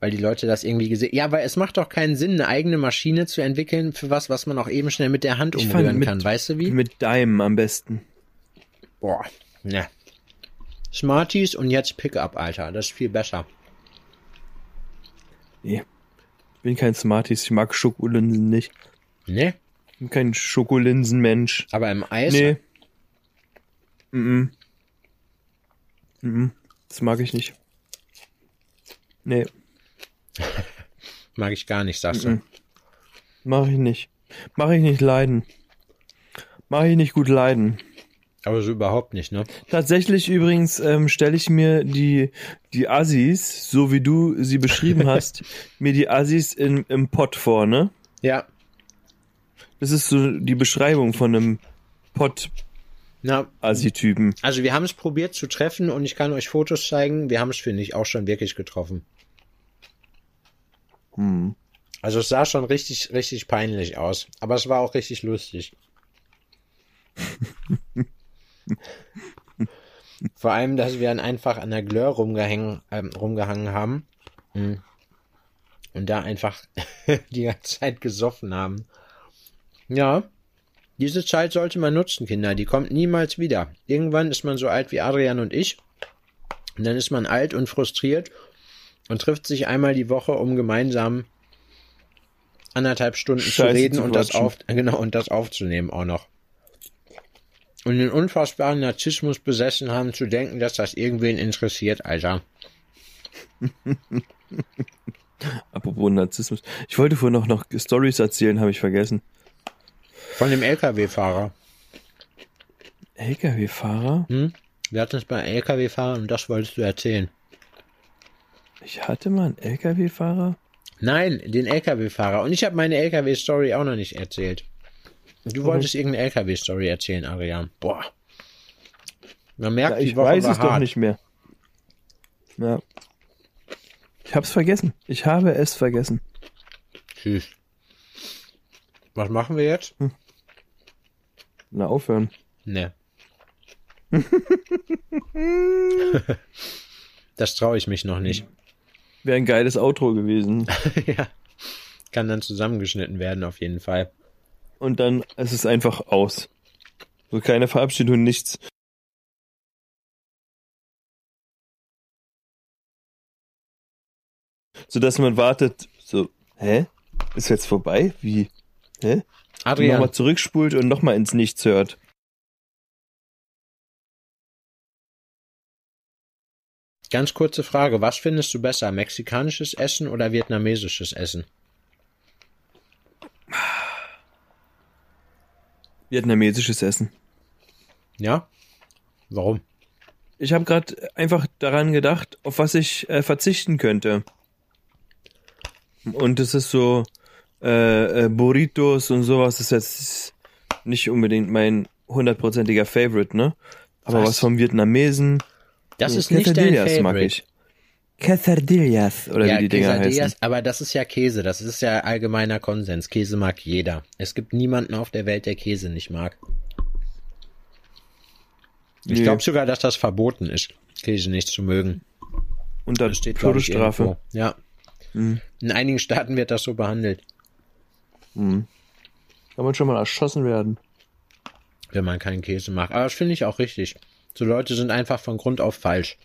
S3: Weil die Leute das irgendwie gesehen. Ja, weil es macht doch keinen Sinn, eine eigene Maschine zu entwickeln für was, was man auch eben schnell mit der Hand umrühren mit, kann. Weißt du wie?
S4: Mit Daim am besten.
S3: Boah, ne. Smarties und jetzt Pickup, Alter. Das ist viel besser.
S4: Nee. Ich bin kein Smarties. Ich mag Schokolinsen nicht.
S3: Nee?
S4: Ich bin kein Schokolinsenmensch.
S3: Aber im Eis?
S4: Nee. -mm. Mm das mag ich nicht. Nee.
S3: Mag ich gar nicht, sagst du.
S4: Mach ich nicht. Mach ich nicht leiden. Mach ich nicht gut leiden.
S3: Aber so überhaupt nicht, ne?
S4: Tatsächlich übrigens ähm, stelle ich mir die, die Assis, so wie du sie beschrieben hast, mir die Assis in, im Pott vor, ne?
S3: Ja.
S4: Das ist so die Beschreibung von einem Pott
S3: Na,
S4: Assi-Typen.
S3: also wir haben es probiert zu treffen und ich kann euch Fotos zeigen. Wir haben es, finde ich, auch schon wirklich getroffen.
S4: Hm.
S3: Also es sah schon richtig, richtig peinlich aus. Aber es war auch richtig lustig. Vor allem, dass wir dann einfach an der Glör rumgehängen, ähm, rumgehangen haben. Mm. Und da einfach die ganze Zeit gesoffen haben. Ja, diese Zeit sollte man nutzen, Kinder. Die kommt niemals wieder. Irgendwann ist man so alt wie Adrian und ich. Und dann ist man alt und frustriert und trifft sich einmal die Woche, um gemeinsam anderthalb Stunden zu
S4: Scheiße
S3: reden
S4: zu
S3: und das auf, genau, und das aufzunehmen auch noch. Und den unfassbaren Narzissmus besessen haben, zu denken, dass das irgendwen interessiert, Alter.
S4: Apropos Narzissmus. Ich wollte vorhin noch, noch Stories erzählen, habe ich vergessen.
S3: Von dem LKW-Fahrer.
S4: LKW-Fahrer?
S3: Hm? Wir hatten es bei LKW-Fahrern und das wolltest du erzählen.
S4: Ich hatte mal einen LKW-Fahrer?
S3: Nein, den LKW-Fahrer. Und ich habe meine LKW-Story auch noch nicht erzählt. Du wolltest irgendeine LKW-Story erzählen, Adrian. Boah. Man merkt,
S4: Ja,
S3: die
S4: ich
S3: Woche
S4: weiß es doch
S3: hart.
S4: nicht mehr. Ja. Ich hab's vergessen. Ich habe es vergessen.
S3: Tschüss. Was machen wir jetzt?
S4: Na, aufhören.
S3: Ne. das traue ich mich noch nicht.
S4: Wäre ein geiles Outro gewesen.
S3: ja. Kann dann zusammengeschnitten werden, auf jeden Fall.
S4: Und dann ist es einfach aus. So keine Verabschiedung, nichts. So dass man wartet, so, hä? Ist jetzt vorbei? Wie? Hä?
S3: Adrian,
S4: Nochmal zurückspult und nochmal ins Nichts hört.
S3: Ganz kurze Frage. Was findest du besser? Mexikanisches Essen oder vietnamesisches Essen?
S4: Vietnamesisches Essen.
S3: Ja? Warum?
S4: Ich habe gerade einfach daran gedacht, auf was ich äh, verzichten könnte. Und es ist so äh, äh, Burritos und sowas ist jetzt nicht unbedingt mein hundertprozentiger Favorite, ne? Aber
S3: Was?
S4: was, vom Vietnamesen.
S3: Das
S4: so
S3: ist nicht dein
S4: Quesadillas mag
S3: Favorite.
S4: ich. Quesadillas oder
S3: ja,
S4: wie die Dinger heißen.
S3: aber das ist ja Käse. Das ist ja allgemeiner Konsens. Käse mag jeder. Es gibt niemanden auf der Welt, der Käse nicht mag. Ich
S4: Nee.
S3: glaube sogar, dass das verboten ist, Käse nicht zu mögen.
S4: Und dann
S3: Das steht ich,
S4: Todesstrafe.
S3: irgendwo. Ja.
S4: Mhm.
S3: In einigen Staaten wird das so behandelt,
S4: Mhm. Kann man schon mal erschossen werden.
S3: wenn man keinen Käse mag. Aber das finde ich auch richtig. So Leute sind einfach von Grund auf falsch.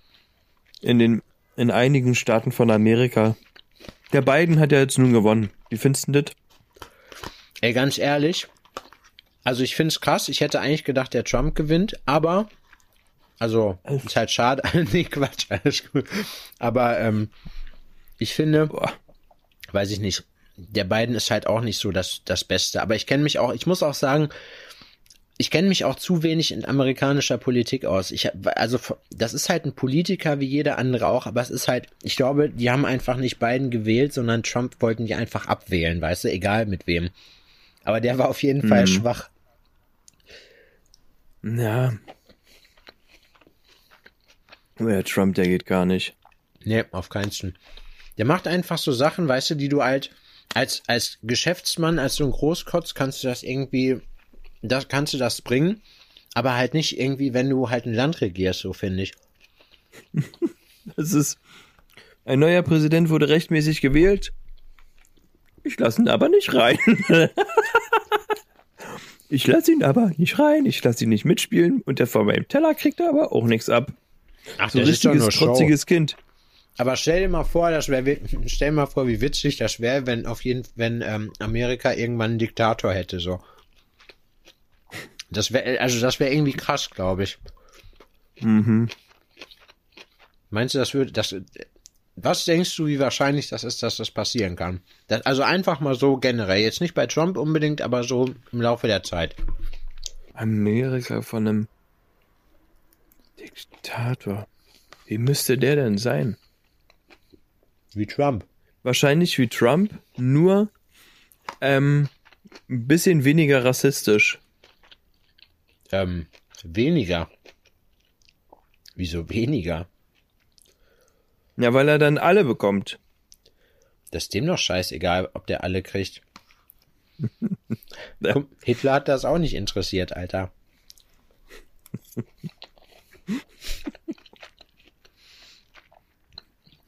S4: In den in einigen Staaten von Amerika. Der Biden hat ja jetzt nun gewonnen. Wie findest du das?
S3: Ey, ganz ehrlich, also ich finde es krass. Ich hätte eigentlich gedacht, der Trump gewinnt, aber also ist halt schade. nee, Quatsch, alles gut. Aber ähm, ich finde,
S4: Boah.
S3: weiß ich nicht. Der Biden ist halt auch nicht so das, das Beste. Aber ich kenne mich auch, ich muss auch sagen, ich kenne mich auch zu wenig in amerikanischer Politik aus. Ich, also, das ist halt ein Politiker wie jeder andere auch, aber es ist halt, ich glaube, die haben einfach nicht Biden gewählt, sondern Trump wollten die einfach abwählen, weißt du, egal mit wem. Aber der war auf jeden Fall
S4: Mhm.
S3: schwach.
S4: Ja. Der Trump, der geht gar nicht.
S3: Nee, auf keinen Fall. Der macht einfach so Sachen, weißt du, die du halt als, als Geschäftsmann, als so ein Großkotz kannst du das irgendwie, das kannst du das bringen, aber halt nicht irgendwie, wenn du halt ein Land regierst, so finde ich.
S4: Das ist. Ein neuer Präsident wurde rechtmäßig gewählt. Ich lasse ihn aber nicht rein. ich lasse ihn aber nicht rein. Ich lasse ihn nicht mitspielen. Und der von meinem Teller kriegt aber auch nichts ab.
S3: Ach,
S4: So ein
S3: das ist doch
S4: richtiges,
S3: nur Show.
S4: trotziges Kind.
S3: Aber stell dir mal vor, das wäre, stell dir mal vor, wie witzig das wäre, wenn auf jeden, wenn ähm, Amerika irgendwann einen Diktator hätte, so. Das wäre, also das wäre irgendwie krass, glaube ich.
S4: Mhm.
S3: Meinst du, das würde, das, was denkst du, wie wahrscheinlich das ist, dass das passieren kann? Das, also einfach mal so generell, jetzt nicht bei Trump unbedingt, aber so im Laufe der Zeit.
S4: Amerika von einem Diktator. Wie müsste der denn sein?
S3: Wie Trump.
S4: Wahrscheinlich wie Trump, nur ähm, ein bisschen weniger rassistisch.
S3: Ähm, Weniger. Wieso weniger?
S4: Ja, weil er dann alle bekommt.
S3: Das ist dem doch scheißegal, ob der alle kriegt. Guck, Hitler hat das auch nicht interessiert, Alter.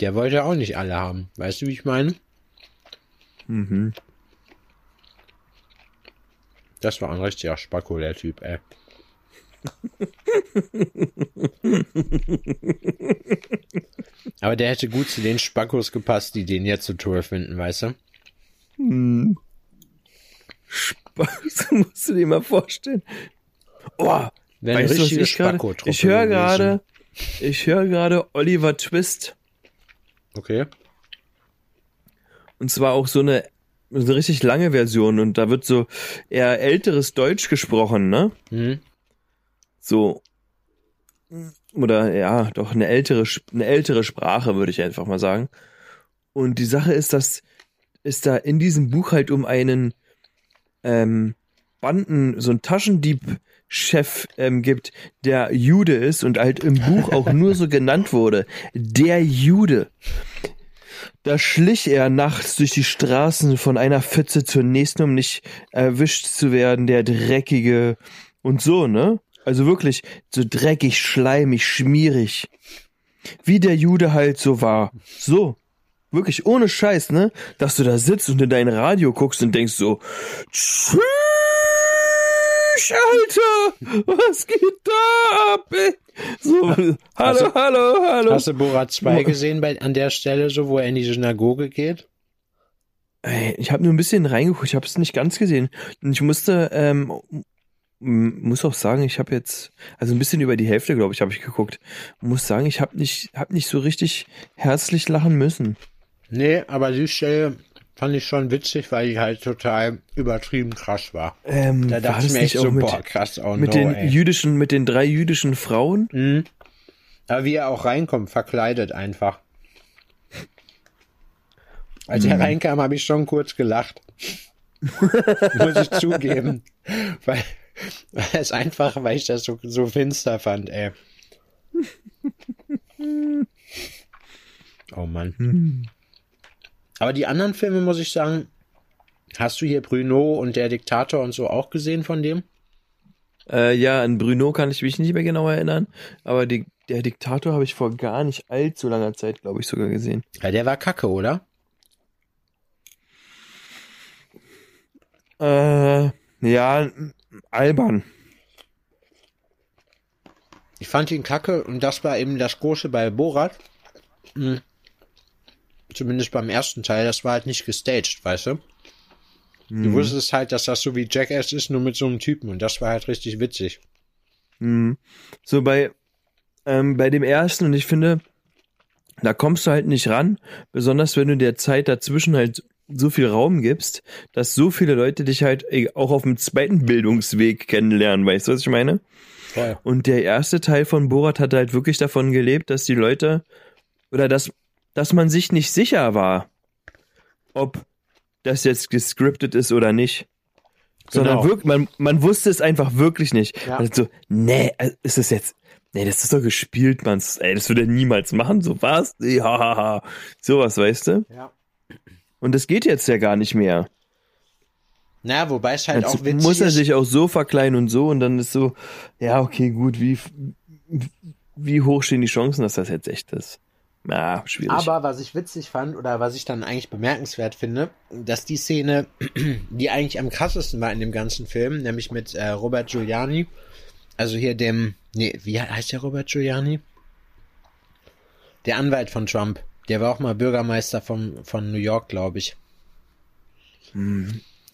S3: Der wollte auch nicht alle haben. Weißt du, wie ich meine?
S4: Mhm.
S3: Das war ein richtiger Spacko, der Typ, ey. Aber der hätte gut zu den Spackos gepasst, die den jetzt so toll finden, weißt du?
S4: Das musst du dir mal vorstellen. Oh,
S3: eine
S4: weißt du, ich gerade? Ich höre gerade, ich höre gerade Oliver Twist.
S3: Okay.
S4: Und zwar auch so eine, so eine richtig lange Version. Und da wird so eher älteres Deutsch gesprochen, ne?
S3: Mhm.
S4: So. Oder ja, doch eine ältere, eine ältere Sprache, würde ich einfach mal sagen. Und die Sache ist, dass es da in diesem Buch halt um einen ähm, Banden, so einen Taschendieb-Chef ähm, gibt, der Jude ist und halt im Buch auch nur so genannt wurde. Der Jude. Da schlich er nachts durch die Straßen von einer Pfütze zur nächsten, um nicht erwischt zu werden, der Dreckige und so, ne? Also wirklich so dreckig, schleimig, schmierig. Wie der Jude halt so war. So. Wirklich ohne Scheiß, ne? Dass du da sitzt und in dein Radio guckst und denkst so, tschüss, Alter, was geht da ab, ey? So, hallo,
S3: Also,
S4: hallo, hallo.
S3: Hast du Borat 2 gesehen bei, an der Stelle, so wo er in die Synagoge geht?
S4: Ey, ich habe nur ein bisschen reingeguckt, ich habe es nicht ganz gesehen. Und ich musste, ähm, muss auch sagen, ich habe jetzt, also ein bisschen über die Hälfte, glaube ich, habe ich geguckt. Muss sagen, ich habe nicht, hab nicht so richtig herzlich lachen müssen.
S3: Nee, aber die Stelle fand ich schon witzig, weil die halt total übertrieben krass war.
S4: Ähm,
S3: Da dachte ich mir echt so,
S4: auch mit,
S3: boah, krass, oh
S4: mit
S3: no,
S4: den
S3: ey.
S4: jüdischen, mit den drei jüdischen Frauen?
S3: Mhm. Aber wie er auch reinkommt, verkleidet einfach. Als er reinkam, habe ich schon kurz gelacht. Muss ich zugeben. Weil, weil es einfach, weil ich das so, so finster fand, ey. Oh Mann. Aber die anderen Filme, muss ich sagen, hast du hier Bruno und der Diktator und so auch gesehen von dem?
S4: Äh, ja, an Bruno kann ich mich nicht mehr genau erinnern, aber die, der Diktator habe ich vor gar nicht allzu langer Zeit, glaube ich, sogar gesehen.
S3: Ja, der war kacke, oder?
S4: Äh, ja, albern.
S3: Ich fand ihn kacke und das war eben das Große bei Borat. Hm. Zumindest beim ersten Teil, das war halt nicht gestaged, weißt du? Du wusstest halt, dass das so wie Jackass ist, nur mit so einem Typen und das war halt richtig witzig.
S4: Mhm. So bei, ähm, bei dem ersten, und ich finde, da kommst du halt nicht ran, besonders wenn du der Zeit dazwischen halt so viel Raum gibst, dass so viele Leute dich halt äh, auch auf dem zweiten Bildungsweg kennenlernen, weißt du, was ich meine?
S3: Voll.
S4: Und der erste Teil von Borat hat halt wirklich davon gelebt, dass die Leute oder dass, dass man sich nicht sicher war, ob das jetzt gescriptet ist oder nicht. Sondern
S3: Genau.
S4: wirklich, man, man wusste es einfach wirklich nicht.
S3: Ja.
S4: Also so, nee, äh, ist das jetzt, nee, das ist doch gespielt, man. Ey, das würde er niemals machen. So was? Ja, ha, ha. Sowas, weißt du?
S3: Ja.
S4: Und das geht jetzt ja gar nicht mehr.
S3: Na, wobei es halt
S4: Jetzt
S3: auch witzig
S4: muss er sich auch so verkleiden und so und dann ist so, ja, okay, gut, wie, wie hoch stehen die Chancen, dass das jetzt echt ist? Ja, schwierig.
S3: Aber was ich witzig fand oder was ich dann eigentlich bemerkenswert finde, dass die Szene, die eigentlich am krassesten war in dem ganzen Film, nämlich mit äh, Robert Giuliani, also hier dem, nee, wie heißt der Robert Giuliani? Der Anwalt von Trump. Der war auch mal Bürgermeister von, von New York, glaube ich.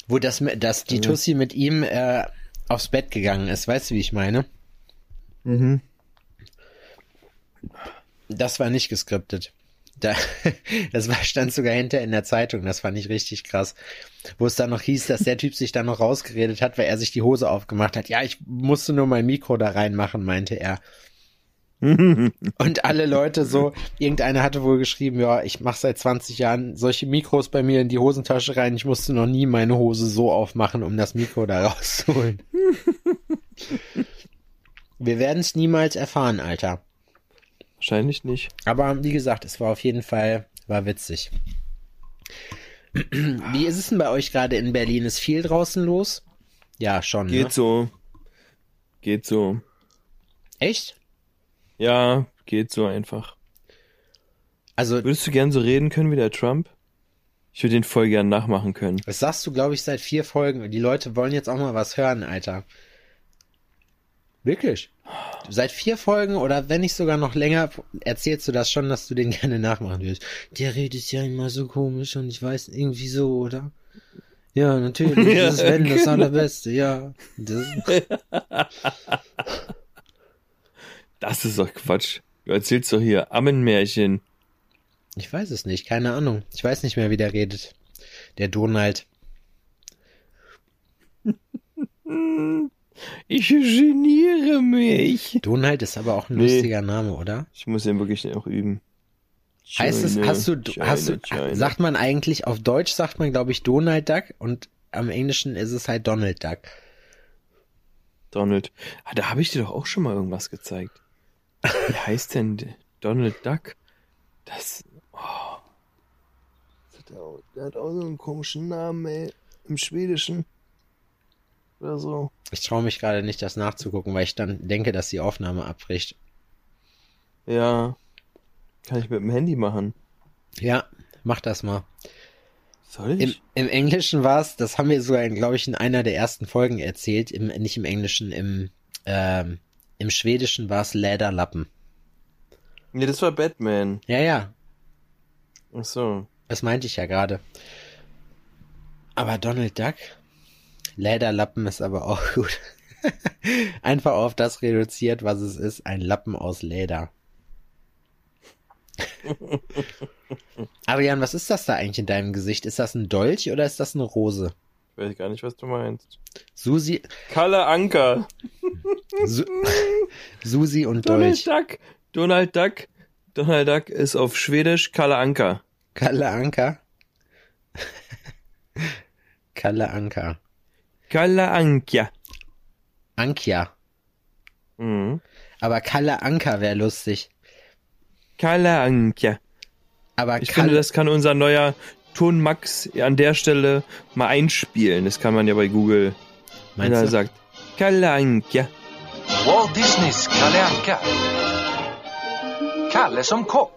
S3: Wo das, mit- dass die Tussi mit ihm äh, aufs Bett gegangen ist. Weißt du, wie ich meine?
S4: mhm.
S3: Das war nicht geskriptet. Da, das war, stand sogar hinter in der Zeitung, das fand ich richtig krass. Wo es dann noch hieß, dass der Typ sich dann noch rausgeredet hat, weil er sich die Hose aufgemacht hat. Ja, ich musste nur mein Mikro da reinmachen, meinte er. Und alle Leute so, irgendeiner hatte wohl geschrieben, ja, ich mache seit 20 Jahren solche Mikros bei mir in die Hosentasche rein. Ich musste noch nie meine Hose so aufmachen, um das Mikro da rauszuholen. Wir werden es niemals erfahren, Alter.
S4: Wahrscheinlich nicht.
S3: Aber wie gesagt, es war auf jeden Fall, war witzig. Wie ist es denn bei euch gerade in Berlin? Ist viel draußen los? Ja, schon.
S4: Geht
S3: ne?
S4: so. Geht so.
S3: Echt?
S4: Ja, geht so einfach.
S3: Also,
S4: Würdest du gern so reden können wie der Trump? Ich würde den voll gern nachmachen können.
S3: das sagst du, glaube ich, seit vier Folgen. Die Leute wollen jetzt auch mal was hören, Alter. Wirklich? Seit vier Folgen oder wenn nicht sogar noch länger erzählst du das schon, dass du den gerne nachmachen willst. Der redet ja immer so komisch und ich weiß irgendwie so, oder? Ja, natürlich.
S4: Ja,
S3: das ist Sven das
S4: genau.
S3: Allerbeste, ja. Das,
S4: Das ist doch Quatsch. Du erzählst doch hier Ammenmärchen.
S3: ich weiß es nicht, keine Ahnung. Ich weiß nicht mehr, wie der redet. Der Donald.
S4: Ich geniere mich.
S3: Donald ist aber auch ein
S4: Nee.
S3: lustiger Name, oder?
S4: Ich muss den wirklich noch üben.
S3: Heißt es,
S4: China,
S3: hast du,
S4: China,
S3: hast du,
S4: China.
S3: sagt man eigentlich, auf Deutsch sagt man, glaube ich, Donald Duck und am Englischen ist es halt Donald Duck.
S4: Donald. Ah, da habe ich dir doch auch schon mal irgendwas gezeigt. Wie heißt denn Donald Duck? Das. Oh. Das hat auch- Der hat auch so einen komischen Namen, ey. Im Schwedischen. Oder so.
S3: Ich traue mich gerade nicht, das nachzugucken, weil ich dann denke, dass die Aufnahme abbricht.
S4: Ja. Kann ich mit dem Handy machen.
S3: Ja, mach das mal.
S4: Soll
S3: Im,
S4: ich?
S3: im Englischen war es, das haben wir sogar, glaube ich, in einer der ersten Folgen erzählt, im, nicht im Englischen, im, ähm, im Schwedischen war es Lederlappen.
S4: Nee, das war Batman.
S3: Ja, ja,
S4: Ach so.
S3: das meinte ich ja gerade. Aber Donald Duck? Lederlappen ist aber auch gut. Einfach auf das reduziert, was es ist, ein Lappen aus Leder. Adrian, was ist das da eigentlich in deinem Gesicht? Ist das ein Dolch oder ist das eine Rose?
S4: Ich weiß gar nicht, was du meinst.
S3: Susi,
S4: Kalle Anker.
S3: Su Susi und
S4: Donald
S3: Dolch.
S4: Duck. Donald Duck. Donald Duck ist auf Schwedisch Kalle Anker.
S3: Kalle Anker. Kalle Anker.
S4: Kalle Ankia.
S3: Ankia.
S4: Mhm.
S3: Aber Kalle Anker wäre lustig.
S4: Kalle Ankia.
S3: Aber
S4: Ich
S3: Kalle,
S4: finde, das kann unser neuer Ton Max an der Stelle mal einspielen. Das kann man ja bei Google. Wenn
S3: meinst
S4: er
S3: du?
S4: sagt, Kalle Ankia.
S5: Walt Disneys Kalle Anka. Kalle som kock.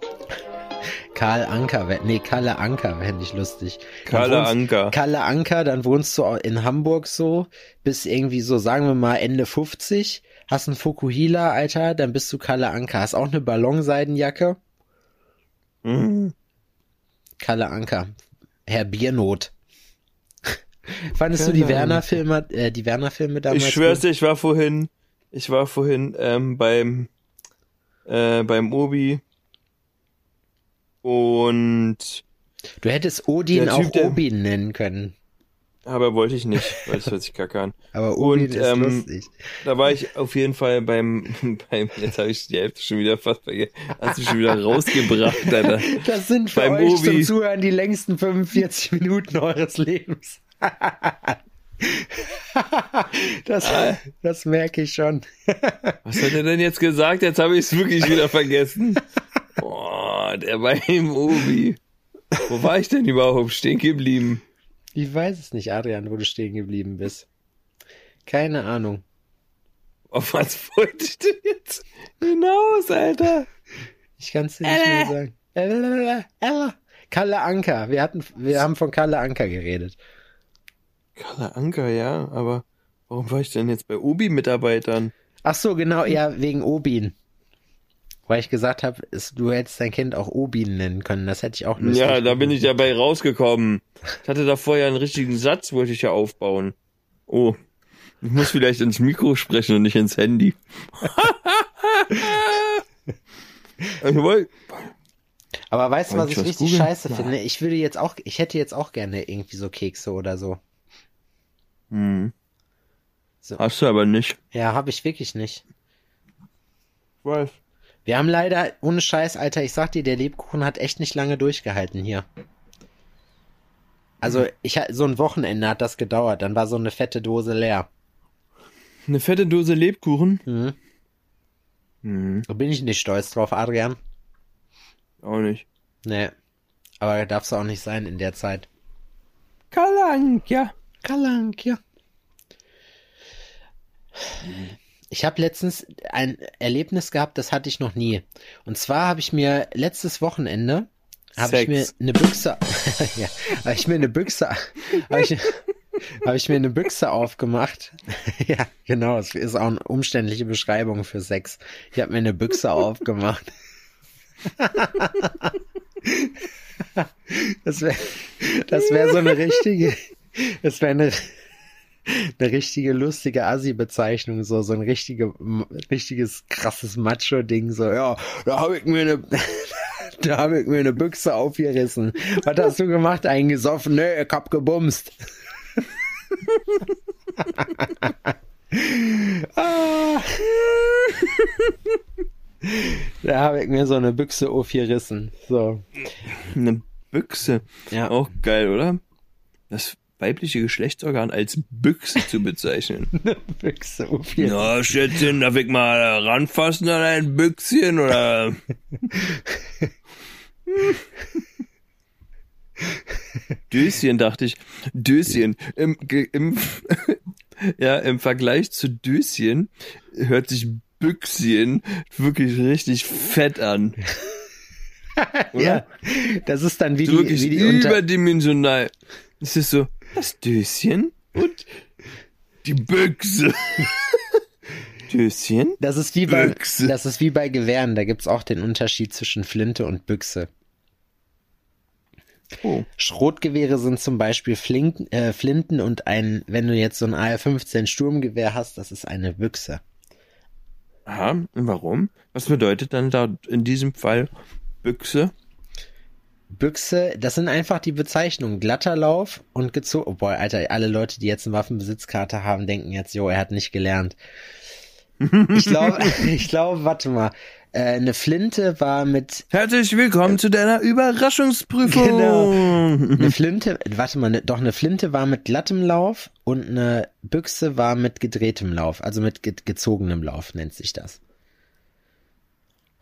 S3: Karl Anker, nee, Kalle Anker wäre nicht lustig. Dann
S4: Kalle
S3: wohnst-
S4: Anker.
S3: Kalle Anker, dann wohnst du in Hamburg so, bis irgendwie so, sagen wir mal, Ende 50, hast einen Fukuhila, Alter, dann bist du Kalle Anker. Hast auch eine Ballonseidenjacke.
S4: Mhm.
S3: Kalle Anker. Herr Biernot. Fandest du die Werner-Filme, äh, die Werner-Filme damals?
S4: Ich schwör's dir, ich war vorhin, ich war vorhin ähm, beim äh, beim Obi und
S3: Du hättest Odin
S4: Typ,
S3: auch Obin nennen können.
S4: Aber wollte ich nicht, weil das hört sich kacke an.
S3: Aber Odin
S4: Und,
S3: ist
S4: ähm,
S3: lustig.
S4: Da war ich auf jeden Fall beim, beim jetzt habe ich die Hälfte schon wieder fast vergessen. Hast du schon wieder rausgebracht, Alter.
S3: Das sind für
S4: beim
S3: euch zum
S4: Obi.
S3: Zuhören die längsten 45 Minuten eures Lebens. das,
S4: Ah.
S3: das merke ich schon.
S4: Was hat er denn jetzt gesagt? Jetzt habe ich es wirklich wieder vergessen. Boah, der beim Obi. Wo war ich denn überhaupt stehen geblieben?
S3: Ich weiß es nicht, Adrian, wo du stehen geblieben bist. Keine Ahnung.
S4: Auf was wollte ich denn jetzt hinaus, Alter?
S3: Ich kann es dir nicht mehr sagen. Äh, äh, Kalle Anker. Wir hatten, wir haben von Kalle Anker geredet.
S4: Kalle Anker, ja, aber warum war ich denn jetzt bei Obi-Mitarbeitern?
S3: Ach so, genau, ja, wegen Obin. Weil ich gesagt habe, du hättest dein Kind auch Obin nennen können. Das hätte ich auch lustig
S4: Ja, da bin ich dabei rausgekommen. Ich hatte da vorher einen richtigen Satz, wollte ich ja aufbauen. Oh, ich muss vielleicht ins Mikro sprechen und nicht ins Handy. ich
S3: Aber weißt du, was ich
S4: ich was
S3: richtig
S4: googeln?
S3: scheiße finde? Ich würde jetzt auch, ich hätte jetzt auch gerne irgendwie so Kekse oder so.
S4: hm.
S3: So.
S4: Hast du aber nicht.
S3: Ja, habe ich wirklich nicht.
S4: Was?
S3: Wir haben leider, ohne Scheiß, Alter, ich sag dir, der Lebkuchen hat echt nicht lange durchgehalten hier. Also, ich so ein Wochenende hat das gedauert, dann war so eine fette Dose leer.
S4: Eine fette Dose Lebkuchen?
S3: Mhm.
S4: Mhm.
S3: Da bin ich nicht stolz drauf, Adrian.
S4: Auch nicht.
S3: Nee. Aber darfst du auch nicht sein in der Zeit.
S4: Kalank, ja.
S3: Kalank, ja. Ich habe letztens ein Erlebnis gehabt, das hatte ich noch nie. Und zwar habe ich mir letztes Wochenende habe ich mir eine Büchse, ja, habe ich mir eine Büchse, habe ich, habe ich mir eine Büchse aufgemacht. ja, genau, es ist auch eine umständliche Beschreibung für Sex. Ich habe mir eine Büchse aufgemacht. das wäre, das wäre so eine richtige, das wäre eine, eine richtige lustige Assi-Bezeichnung, so, so ein richtige, richtiges krasses Macho-Ding, so, ja, da habe ich mir eine, da habe ich mir eine Büchse aufgerissen. Was hast du gemacht? Eingesoffen? Nö, ich hab gebumst. ah. Da habe ich mir so eine Büchse aufgerissen. So.
S4: Eine Büchse.
S3: Ja.
S4: Auch geil, oder? Das weibliche Geschlechtsorgan als Büchse zu bezeichnen.
S3: Büchse aufgerissen.
S4: Ja, Schätzchen, darf ich mal ranfassen an ein Büchschen oder? Döschen, dachte ich. Döschen. Im, im, ja, im Vergleich zu Döschen hört sich Büchschen wirklich richtig fett an. Oder?
S3: Ja, das ist dann wie
S4: So
S3: die, wie die unter
S4: überdimensional. Es ist so, das Döschen und die Büchse. Döschen?
S3: Das ist wie bei,
S4: Büchse.
S3: das ist wie bei Gewehren. Da gibt's auch den Unterschied zwischen Flinte und Büchse.
S4: Oh.
S3: Schrotgewehre sind zum Beispiel Flinken, äh, Flinten und ein, wenn du jetzt so ein AR-15 Sturmgewehr hast, das ist eine Büchse.
S4: Aha, und warum? Was bedeutet dann da in diesem Fall Büchse?
S3: Büchse, das sind einfach die Bezeichnungen. Glatter Lauf und gezogen. Oh boy, Alter, alle Leute, die jetzt eine Waffenbesitzkarte haben, denken jetzt, jo, er hat nicht gelernt. Ich glaube, ich glaube, warte mal. Äh, eine Flinte war mit
S4: Herzlich willkommen zu deiner Überraschungsprüfung.
S3: Genau. Eine Flinte, warte mal, ne, doch eine Flinte war mit glattem Lauf und eine Büchse war mit gedrehtem Lauf, also mit ge gezogenem Lauf nennt sich das.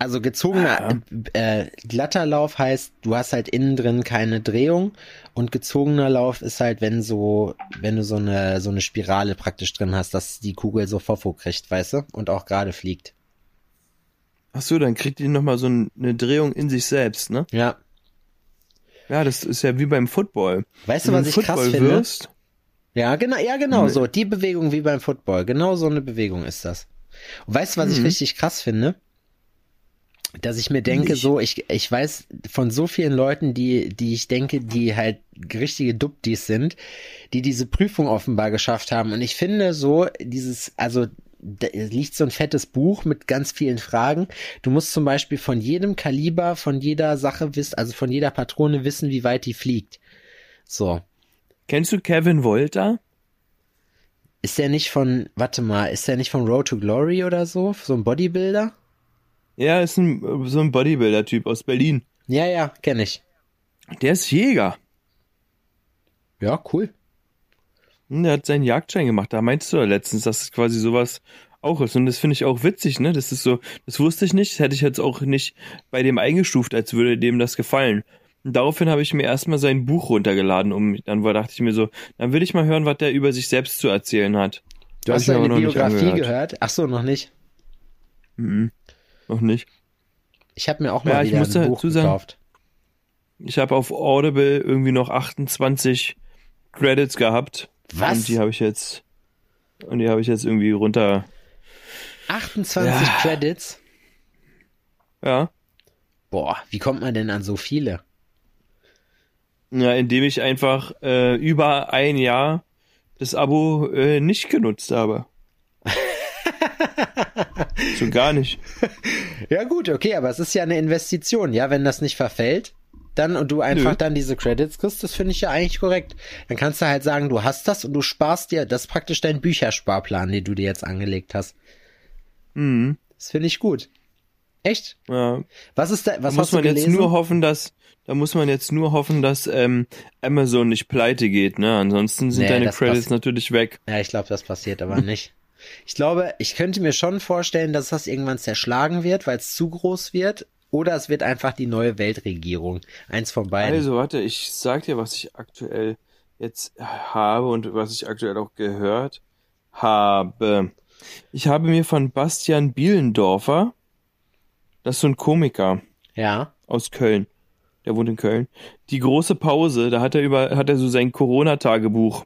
S3: Also gezogener, äh, glatter Lauf heißt, du hast halt innen drin keine Drehung und gezogener Lauf ist halt, wenn so, wenn du so eine, so eine Spirale praktisch drin hast, dass die Kugel so Fofo kriegt, weißt du, und auch gerade fliegt.
S4: Ach so, dann kriegt die nochmal so eine Drehung in sich selbst, ne?
S3: Ja.
S4: Ja, das ist ja wie beim Football.
S3: Weißt du, was ich
S4: Football
S3: krass finde?
S4: wirst,
S3: Ja, genau, ja, genau so. Die Bewegung wie beim Football. Genau so eine Bewegung ist das. Und weißt du, was ich richtig krass finde? Dass ich mir denke,
S4: Nicht.
S3: so, ich, ich weiß von so vielen Leuten, die, die ich denke, die halt richtige Duptis sind, die diese Prüfung offenbar geschafft haben. Und ich finde so, dieses, also, da liegt so ein fettes Buch mit ganz vielen Fragen. Du musst zum Beispiel von jedem Kaliber, von jeder Sache wissen, also von jeder Patrone wissen, wie weit die fliegt. So.
S4: kennst du Kevin Wolter?
S3: Ist der nicht von, warte mal, ist der nicht von Road to Glory oder so? So ein Bodybuilder?
S4: Ja, ist ein, so ein Bodybuilder-Typ aus Berlin.
S3: Ja, ja, kenne ich.
S4: Der ist Jäger.
S3: Ja, cool.
S4: Hm, Der hat seinen Jagdschein gemacht. Da meinst du ja letztens, dass es quasi sowas auch ist. Und das finde ich auch witzig, ne? Das ist so, das wusste ich nicht. Das hätte ich jetzt auch nicht bei dem eingestuft, als würde dem das gefallen. Und daraufhin habe ich mir erstmal sein Buch runtergeladen, um, dann dachte ich mir so, dann will ich mal hören, was der über sich selbst zu erzählen hat.
S3: Du hast seine Biografie gehört? Ach so, noch nicht.
S4: Mhm. Noch nicht.
S3: Ich habe mir auch mal
S4: Ja, ich
S3: wieder
S4: muss
S3: ein Buch
S4: dazu sagen-
S3: gekauft.
S4: Ich habe auf Audible irgendwie noch 28 Credits gehabt.
S3: Was?
S4: Und die habe ich jetzt, und die habe ich jetzt irgendwie runter,
S3: 28
S4: Ja.
S3: Credits?
S4: ja.
S3: Boah, wie kommt man denn an so viele?
S4: Ja, indem ich einfach äh, über ein Jahr das Abo äh, nicht genutzt habe. so gar nicht.
S3: Ja gut, okay, aber es ist ja eine Investition, ja, wenn das nicht verfällt, dann und du einfach
S4: Nö.
S3: dann diese Credits kriegst, das finde ich ja eigentlich korrekt. Dann kannst du halt sagen, du hast das und du sparst dir, das ist praktisch dein Büchersparplan, den du dir jetzt angelegt hast.
S4: Mhm.
S3: Das finde ich gut. Echt?
S4: Ja.
S3: Was ist da, was
S4: Da muss man jetzt
S3: gelesen?
S4: nur hoffen, dass da muss man jetzt nur hoffen, dass ähm, Amazon nicht pleite geht, ne? Ansonsten sind
S3: Nee,
S4: deine Credits natürlich weg.
S3: ja, ich glaube, das passiert aber nicht. Ich glaube, ich könnte mir schon vorstellen, dass das irgendwann zerschlagen wird, weil es zu groß wird. Oder es wird einfach die neue Weltregierung. Eins von beiden.
S4: Also, warte, ich sag dir, was ich aktuell jetzt habe und was ich aktuell auch gehört habe. Ich habe mir von Bastian Bielendorfer, das ist so ein Komiker
S3: ja.
S4: aus Köln, der wohnt in Köln, die große Pause, da hat er über, hat er so sein Corona-Tagebuch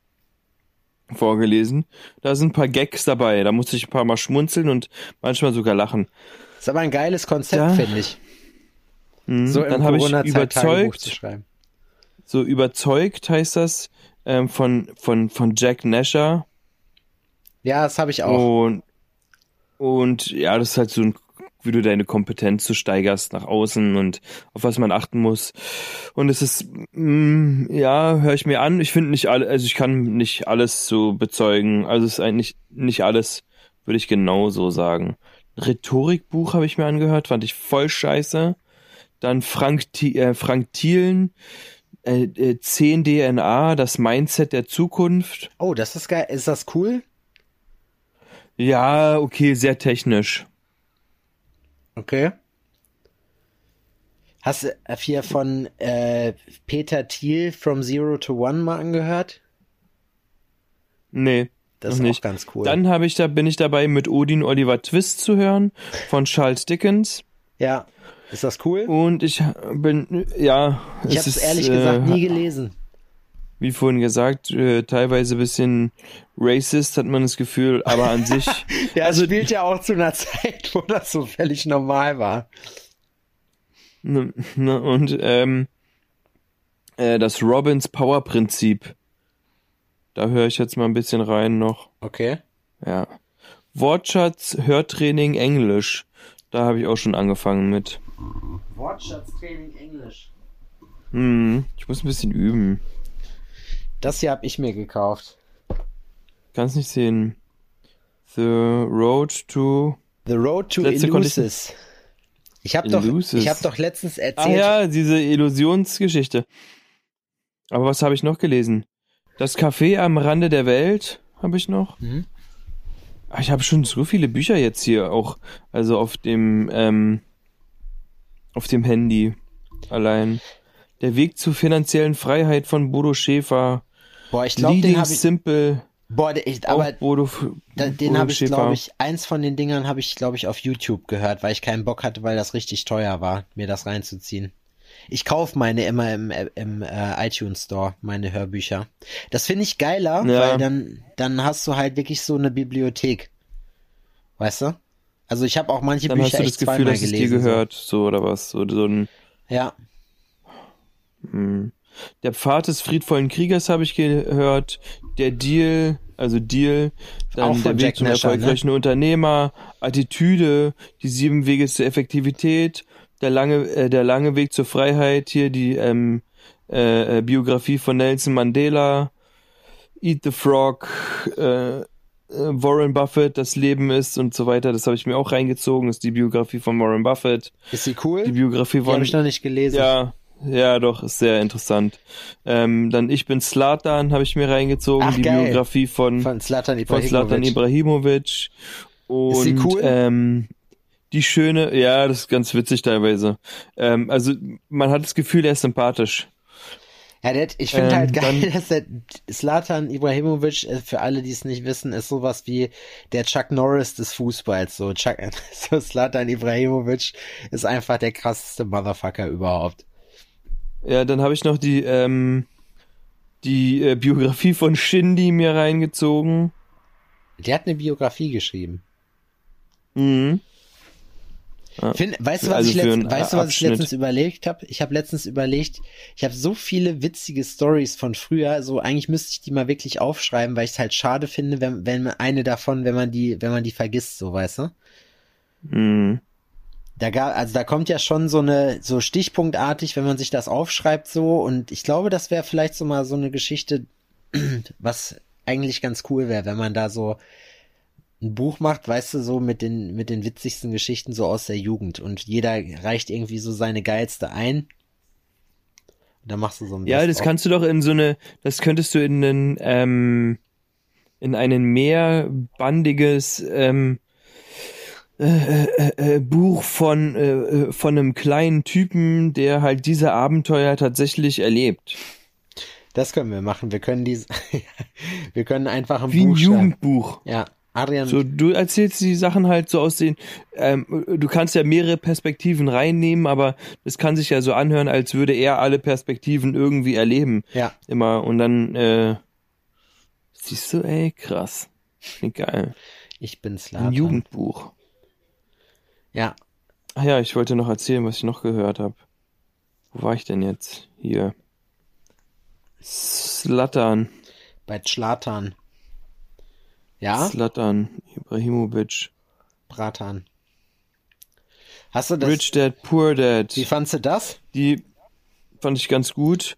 S4: vorgelesen. Da sind ein paar Gags dabei, da musste ich ein paar Mal schmunzeln und manchmal sogar lachen.
S3: Ist aber ein geiles Konzept,
S4: Ja.
S3: finde ich.
S4: Mhm,
S3: So
S4: dann habe ich überzeugt,
S3: schreiben.
S4: so überzeugt heißt das, ähm, von, von, von Jack Nasher.
S3: Ja, das habe ich auch.
S4: Und, und ja, das ist halt so ein, wie du deine Kompetenz so steigerst nach außen und auf was man achten muss. Und es ist, mm, ja, höre ich mir an. Ich finde nicht alle, also ich kann nicht alles so bezeugen. Also es ist eigentlich nicht alles, würde ich genau so sagen. Rhetorikbuch habe ich mir angehört, fand ich voll scheiße. Dann Frank, äh, Frank Thielen, äh, äh, 10 DNA, das Mindset der Zukunft.
S3: Oh, das ist geil. Ist das cool?
S4: Ja, okay, sehr technisch.
S3: Okay. Hast du hier von äh, Peter Thiel From Zero to One mal angehört?
S4: Nee,
S3: Das ist
S4: nicht.
S3: auch ganz cool.
S4: Dann habe ich da bin ich dabei mit Odin Oliver Twist zu hören von Charles Dickens
S3: ja. Ist das cool?
S4: und ich bin ja,
S3: ich habe es
S4: ist,
S3: ehrlich
S4: äh,
S3: gesagt nie gelesen.
S4: Wie vorhin gesagt, äh, teilweise ein bisschen racist hat man das Gefühl, aber an sich
S3: Ja,
S4: also-
S3: also spielt ja auch zu einer Zeit, wo das so völlig normal war.
S4: ne, ne, und ähm, äh, das Robbins Power Prinzip. Da höre ich jetzt mal ein bisschen rein noch.
S3: Okay.
S4: Ja. Wortschatz, Hörtraining, Englisch. Da habe ich auch schon angefangen mit.
S3: Wortschatztraining Englisch.
S4: Hm, ich muss ein bisschen üben.
S3: Das hier habe ich mir gekauft.
S4: Kann's nicht sehen. The Road to.
S3: The Road to
S4: Letzte
S3: Illusis. Ich habe doch, ich habe doch letztens
S4: Ah
S3: erzählt.
S4: ja, diese Illusionsgeschichte. Aber was habe ich noch gelesen? Das Café am Rande der Welt habe ich noch.
S3: Mhm.
S4: Ah, Ich habe schon so viele Bücher jetzt hier auch, also auf dem ähm, auf dem Handy allein. Der Weg zur finanziellen Freiheit von Bodo Schäfer.
S3: Boah, ich glaube, den habe ich.
S4: Simple.
S3: Boah, der- ich,
S4: Aber Bodo,
S3: da, den habe ich, glaube ich, eins von den Dingern habe ich, glaube ich, auf YouTube gehört, weil ich keinen Bock hatte, weil das richtig teuer war, mir das reinzuziehen. Ich kaufe meine immer im, äh, im äh, iTunes Store, meine Hörbücher. Das finde ich geiler,
S4: Ja.
S3: weil dann, dann hast du halt wirklich so eine Bibliothek. Weißt du? Also ich habe auch manche
S4: Dann
S3: Bücher
S4: hast du das Gefühl, dass es dir
S3: gelesen.
S4: gehört, so oder was, so, so ein.
S3: Ja.
S4: Hm. Der Pfad des friedvollen Kriegers habe ich gehört. Der Deal, also Deal, dann der
S3: Jack
S4: Weg zum
S3: Nasher, ne?
S4: erfolgreichen Unternehmer, Attitüde, die sieben Wege zur Effektivität, der lange, äh, der lange Weg zur Freiheit, hier die ähm, äh, äh, Biografie von Nelson Mandela, Eat the Frog, äh, äh, Warren Buffett, das Leben ist und so weiter. Das habe ich mir auch reingezogen. Das ist die Biografie von Warren Buffett,
S3: Ist sie cool?
S4: die Biografie
S3: Die
S4: von
S3: habe ich noch nicht gelesen.
S4: ja, ja, doch, ist sehr interessant. Ähm, dann Ich bin Slatan habe ich mir reingezogen,
S3: Ach,
S4: die
S3: geil.
S4: Biografie von,
S3: Von Zlatan
S4: von Slatan
S3: Ibrahimovic.
S4: Ibrahimovic. Und,
S3: Ist sie cool?
S4: Ähm, die schöne, ja, das ist ganz witzig teilweise. Ähm, also man hat das Gefühl, er ist sympathisch.
S3: Ja, der, ich finde
S4: Ähm,
S3: halt geil,
S4: dann-
S3: dass der Slatan Ibrahimovic, äh, für alle, die es nicht wissen, ist sowas wie der Chuck Norris des Fußballs. So, Chuck, so Slatan Ibrahimovic ist einfach der krasseste Motherfucker überhaupt.
S4: Ja, dann habe ich noch die ähm, die äh, Biografie von Shindy mir reingezogen.
S3: Der hat eine Biografie geschrieben.
S4: Mhm. Ja.
S3: Find, weißt du, was
S4: Also
S3: ich, letzt, weißt du, was ich letztens überlegt habe? Ich habe letztens überlegt, ich habe so viele witzige Stories von früher, so eigentlich müsste ich die mal wirklich aufschreiben, weil ich es halt schade finde, wenn, wenn eine davon, wenn man die, wenn man die vergisst, so weißt du?
S4: Mhm.
S3: Da gab, also da kommt ja schon so eine, so stichpunktartig, wenn man sich das aufschreibt so und ich glaube, das wäre vielleicht so mal so eine Geschichte, was eigentlich ganz cool wäre, wenn man da so ein Buch macht, weißt du, so mit den, mit den witzigsten Geschichten so aus der Jugend und jeder reicht irgendwie so seine geilste ein. Und dann machst du so ein
S4: Ja, das
S3: Best-of.
S4: kannst du doch in so eine, das könntest du in einen, ähm, in ein mehrbandiges ähm, äh, äh, äh, Buch von äh, äh, von einem kleinen Typen, der halt diese Abenteuer tatsächlich erlebt.
S3: Das können wir machen. Wir können dies, wir können einfach ein
S4: Wie ein
S3: Buch schreiben.
S4: Jugendbuch.
S3: Ja, Adrian,
S4: So, du erzählst die Sachen halt so aus den, ähm, du kannst ja mehrere Perspektiven reinnehmen, aber es kann sich ja so anhören, als würde er alle Perspektiven irgendwie erleben.
S3: ja,
S4: Immer. Und dann, äh, siehst du, ey, krass. Klingt geil.
S3: ich bin
S4: Ein
S3: Slatan.
S4: Jugendbuch.
S3: Ja,
S4: Ach ja, ich wollte noch erzählen, was ich noch gehört habe. Wo war ich denn jetzt? Hier. Slatan.
S3: bei Schlatan. Ja,
S4: Slatan. Ibrahimovic.
S3: Bratan. Hast du das?
S4: Rich Dad, Poor Dad.
S3: Wie fandst du das?
S4: Die fand ich ganz gut.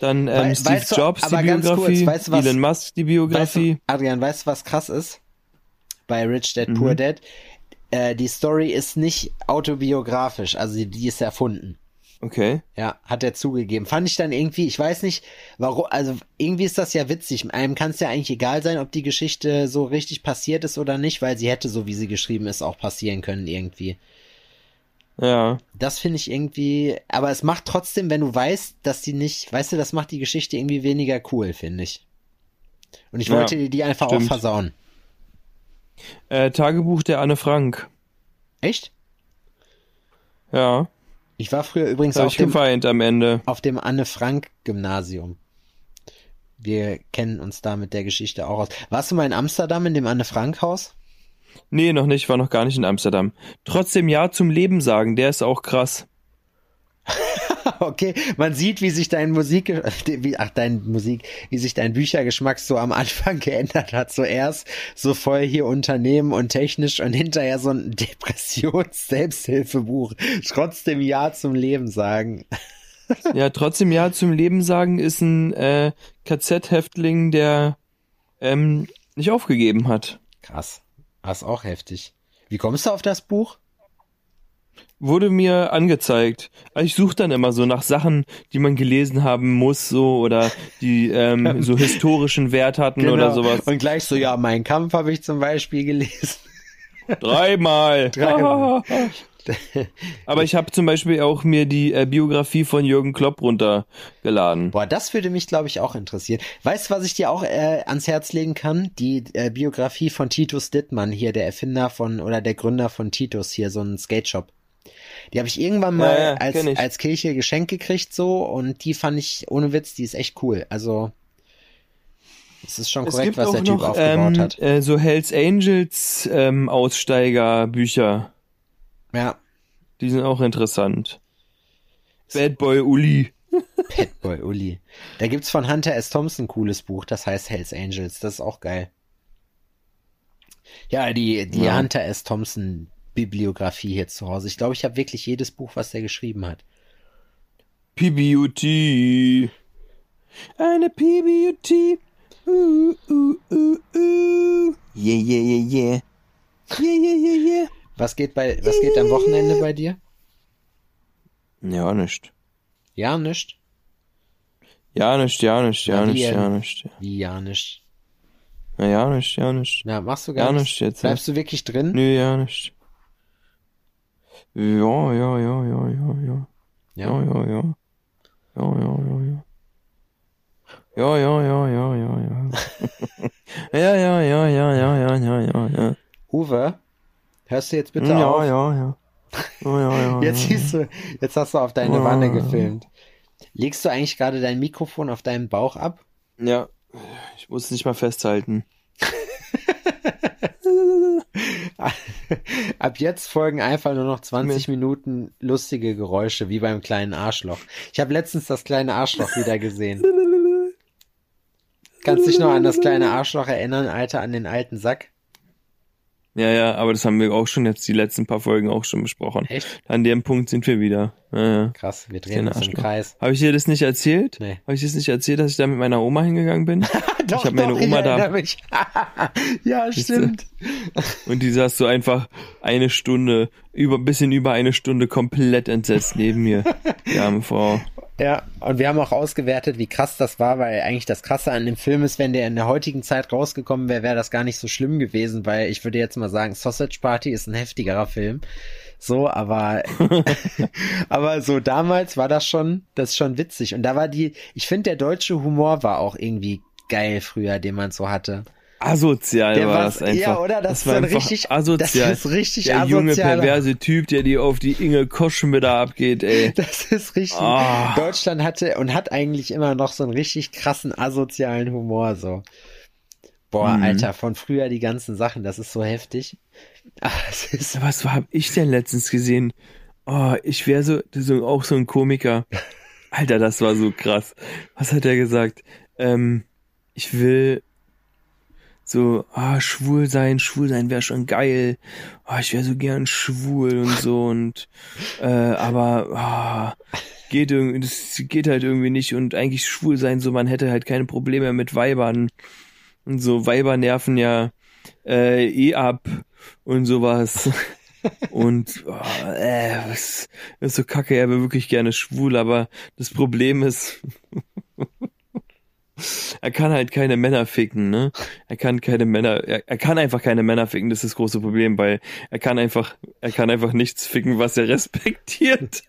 S4: Dann ähm,
S3: Wei-
S4: Steve
S3: weißt du-
S4: Jobs, die Biografie.
S3: kurz, weißt du was-
S4: Elon Musk, die
S3: Weißt
S4: Biografie.
S3: du, Adrian, weißt du, was krass ist? Bei Rich Dad,
S4: Mhm.
S3: Poor Dad. Äh, die Story ist nicht autobiografisch, also die, die ist erfunden.
S4: Okay.
S3: Ja, hat er zugegeben. Fand ich dann irgendwie, ich weiß nicht, warum, also irgendwie ist das ja witzig. Einem kann es ja eigentlich egal sein, ob die Geschichte so richtig passiert ist oder nicht, weil sie hätte, so wie sie geschrieben ist, auch passieren können irgendwie.
S4: Ja.
S3: Das finde ich irgendwie, aber es macht trotzdem, wenn du weißt, dass die nicht, weißt du, das macht die Geschichte irgendwie weniger cool, finde ich. Und ich
S4: Ja,
S3: wollte dir die einfach
S4: stimmt.
S3: auch versauen.
S4: Äh, Tagebuch der Anne Frank.
S3: Echt?
S4: Ja.
S3: Ich war früher übrigens auf dem,
S4: am Ende.
S3: auf dem Anne-Frank-Gymnasium. Wir kennen uns da mit der Geschichte auch aus. Warst du mal in Amsterdam in dem Anne-Frank-Haus?
S4: Nee, noch nicht, war noch gar nicht in Amsterdam. Trotzdem Ja zum Leben sagen, der ist auch krass.
S3: Okay, man sieht, wie sich dein Musik, wie, ach, dein Musik, wie sich dein Büchergeschmack so am Anfang geändert hat. Zuerst so voll hier Unternehmen und technisch und hinterher so ein Depressions-Selbsthilfebuch. Trotzdem Ja zum Leben sagen.
S4: Ja, trotzdem Ja zum Leben sagen ist ein äh, KZ-Häftling, der ähm, nicht aufgegeben hat.
S3: Krass. Das ist auch heftig. Wie kommst du auf das Buch?
S4: Wurde mir angezeigt. Also ich suche dann immer so nach Sachen, die man gelesen haben muss, so oder die ähm, so historischen Wert hatten oder sowas.
S3: Genau. Und gleich so, ja, mein Kampf habe ich zum Beispiel gelesen.
S4: Dreimal.
S3: Dreimal.
S4: Aber ich habe zum Beispiel auch mir die äh, Biografie von Jürgen Klopp runtergeladen.
S3: Boah, das würde mich, glaube ich, auch interessieren. Weißt du, was ich dir auch äh, ans Herz legen kann? Die äh, Biografie von Titus Dittmann, hier der Erfinder von oder der Gründer von Titus, hier so ein Skate Shop. Die habe ich irgendwann mal
S4: Ja, ja,
S3: als, als Kirche geschenkt gekriegt so und die fand ich, ohne Witz, die ist echt cool. Also es ist schon korrekt, was der Typ
S4: noch
S3: aufgebaut
S4: ähm,
S3: hat.
S4: äh, so Hells Angels ähm, Aussteiger-Bücher.
S3: Ja,
S4: Die sind auch interessant. Bad Boy Uli.
S3: Petboy Uli. Da gibt's von Hunter S. Thompson ein cooles Buch, das heißt Hells Angels. Das ist auch geil. Ja, die, die
S4: Ja.
S3: Hunter S. Thompson Bibliografie hier zu Hause. Ich glaube, ich habe wirklich jedes Buch, was der geschrieben hat.
S4: PBUT. Eine PBUT. Uh, uh, uh, uh. Yeah, yeah, yeah, yeah. Yeah, yeah, yeah, yeah.
S3: Was geht bei, was geht am Wochenende bei dir?
S4: Ja, nicht.
S3: Ja, nicht?
S4: Ja, nicht, ja, nicht, ja, nicht, ja, nicht.
S3: Wie ja nicht?
S4: Na, ja, nicht, ja, nicht.
S3: Na, machst du gar
S4: Ja,
S3: nichts?
S4: nicht jetzt.
S3: Bleibst du wirklich drin?
S4: Nö, ja, nicht. Ja, ja, ja, ja, ja, ja. Ja, ja, ja. Ja, ja, ja, ja. Ja, ja, ja, ja, ja, ja. ja, ja, ja, ja, ja, ja, ja, ja, ja.
S3: Uwe, hörst du jetzt bitte
S4: Ja,
S3: auf?
S4: ja, ja. Ja, ja, ja.
S3: Jetzt
S4: ja.
S3: siehst du, jetzt hast du auf deine
S4: Ja.
S3: Wanne gefilmt. Legst du eigentlich gerade dein Mikrofon auf deinen Bauch ab?
S4: Ja, ich muss es nicht mal festhalten.
S3: Ab jetzt folgen einfach nur noch 20 Minuten lustige Geräusche, wie beim kleinen Arschloch. Ich habe letztens das kleine Arschloch wieder gesehen. Kannst dich noch an das kleine Arschloch erinnern, Alter, an den alten Sack?
S4: Ja, ja, aber das haben wir auch schon jetzt die letzten paar Folgen auch schon besprochen.
S3: Echt?
S4: An dem Punkt sind wir wieder. Ja, ja.
S3: Krass, wir drehen uns im. Kreis.
S4: Habe ich dir das nicht erzählt?
S3: Nee.
S4: Habe ich dir das nicht erzählt, dass ich da mit meiner Oma hingegangen bin?
S3: Doch,
S4: hab meine
S3: doch,
S4: Oma
S3: ich
S4: da-
S3: ja, stimmt.
S4: Und die saß so einfach eine Stunde, über bisschen über eine Stunde komplett entsetzt neben mir. Die arme Frau.
S3: Ja, und wir haben auch ausgewertet, wie krass das war, weil eigentlich das Krasse an dem Film ist, wenn der in der heutigen Zeit rausgekommen wäre, wäre das gar nicht so schlimm gewesen, weil ich würde jetzt mal sagen, Sausage Party ist ein heftigerer Film. So, aber, aber so damals war das schon, das ist schon witzig. Und da war die, ich finde, der deutsche Humor war auch irgendwie geil früher, den man so hatte.
S4: Asozial
S3: Der
S4: war das einfach.
S3: ja, oder? Das ist
S4: war
S3: so ein richtig-
S4: asozial.
S3: das ist richtig
S4: Der junge, perverse Typ, der die auf die Inge Koschmitter abgeht, ey.
S3: Das ist richtig.
S4: Ah.
S3: Deutschland hatte und hat eigentlich immer noch so einen richtig krassen asozialen Humor, so. Boah,
S4: Mhm.
S3: Alter, von früher die ganzen Sachen, das ist so heftig. Es ist,
S4: Was hab ich denn letztens gesehen? Oh, ich wäre so, so, auch so ein Komiker. Alter, das war so krass. Was hat er gesagt? Ähm, ich will so, ah, schwul sein, schwul sein wäre schon geil. Ah, ich wäre so gern schwul und so und äh, aber ah, geht irgendwie, das geht halt irgendwie nicht und eigentlich schwul sein, so man hätte halt keine Probleme mit Weibern und so Weiber nerven ja äh, eh ab und sowas. Und oh, äh, das ist so kacke, er wäre wirklich gerne schwul, aber das Problem ist, er kann halt keine Männer ficken, ne? Er kann keine Männer, er, er kann einfach keine Männer ficken, das ist das große Problem, weil er kann einfach, er kann einfach nichts ficken, was er respektiert.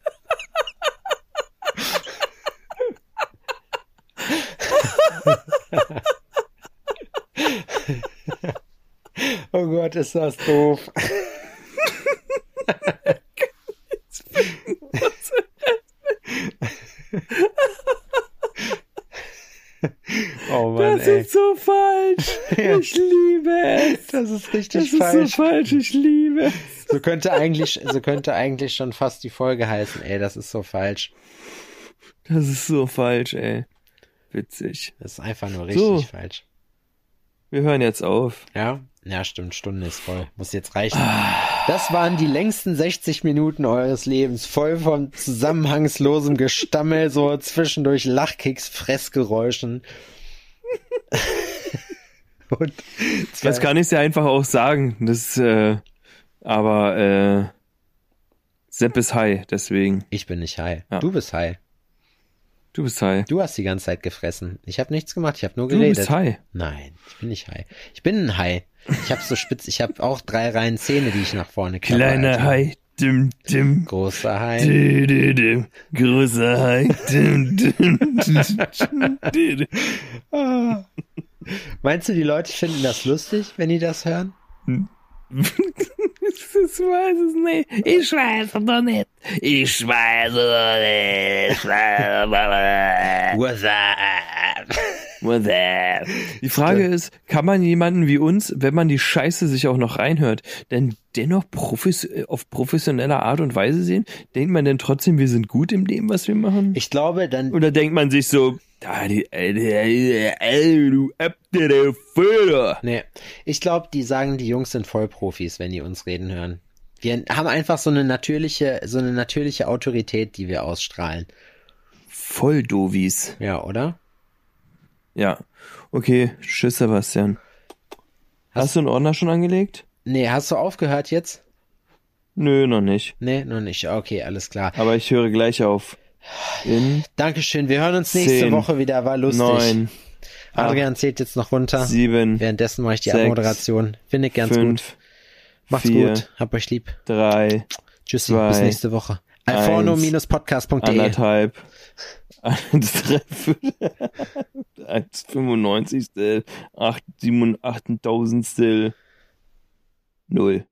S3: oh Gott, ist das doof. oh Mann,
S4: Das
S3: ey.
S4: ist so falsch. Ich liebe es.
S3: Das ist
S4: Das
S3: richtig
S4: ist
S3: falsch.
S4: so falsch, ich liebe es.
S3: So könnte eigentlich, so könnte eigentlich schon fast die Folge heißen, ey, das ist so falsch.
S4: Das ist so falsch, ey. Witzig.
S3: Das ist einfach nur richtig
S4: So.
S3: falsch.
S4: Wir hören jetzt auf.
S3: Ja? Ja, stimmt, Stunde ist voll. Muss jetzt reichen. Das waren die längsten 60 Minuten eures Lebens, voll von zusammenhangslosem Gestammel, so zwischendurch Lachkicks, Fressgeräuschen. Und zwei,
S4: Jetzt kann ich ja einfach auch sagen. Das, äh, aber äh, Sepp ist high, deswegen.
S3: ich bin nicht high.
S4: Ja.
S3: Du bist high.
S4: Du bist high.
S3: Du hast die ganze Zeit gefressen. Ich habe nichts gemacht, ich habe nur
S4: Du
S3: geredet.
S4: bist high.
S3: Nein, ich bin nicht high. Ich bin ein High. Ich habe so spitz, ich habe auch drei Reihen Zähne, die ich nach vorne klappe.
S4: Kleiner
S3: Alter.
S4: High. Dim, dim.
S3: Großer.
S4: Dü, dü, dü. Großer High. Dim, dim, dim.
S3: Ah. Meinst du, die Leute finden das lustig, wenn die das hören?
S4: Ich weiß es nicht. Ich weiß es doch nicht. Ich weiß es es nicht.
S3: What's up?
S4: What's up? Die Frage ist, kann man jemanden wie uns, wenn man die Scheiße sich auch noch reinhört, denn dennoch profes auf professioneller Art und Weise sehen? Denkt man denn trotzdem, wir sind gut in dem, was wir machen?
S3: Ich glaube, dann,
S4: Oder denkt man sich so, da die, du Äbte der Föder.
S3: nee, ich glaube, die sagen, die Jungs sind Vollprofis, wenn die uns reden hören. Wir haben einfach so eine natürliche, so eine natürliche Autorität, die wir ausstrahlen.
S4: Voll Dovis.
S3: Ja, oder?
S4: Ja. Okay, tschüss Sebastian. Hast du einen Ordner schon angelegt?
S3: Nee, hast du aufgehört jetzt?
S4: Nö, noch nicht.
S3: Nee, noch nicht. Okay, alles klar.
S4: Aber ich höre gleich auf. In
S3: Dankeschön. Wir hören uns nächste
S4: Zehn,
S3: Woche wieder. War lustig.
S4: neun,
S3: Adrian zählt jetzt noch runter.
S4: sieben,
S3: Währenddessen mache ich die
S4: sechs,
S3: Abmoderation. Finde ich ganz gut.
S4: fünf,
S3: Macht's
S4: vier,
S3: gut. Habt euch lieb.
S4: drei,
S3: Tschüssi.
S4: zwei,
S3: bis nächste Woche. alforno-podcast.de
S4: anderthalb, eins, drei, fünf, eins, 95. acht, sieben, achttausendstel, null.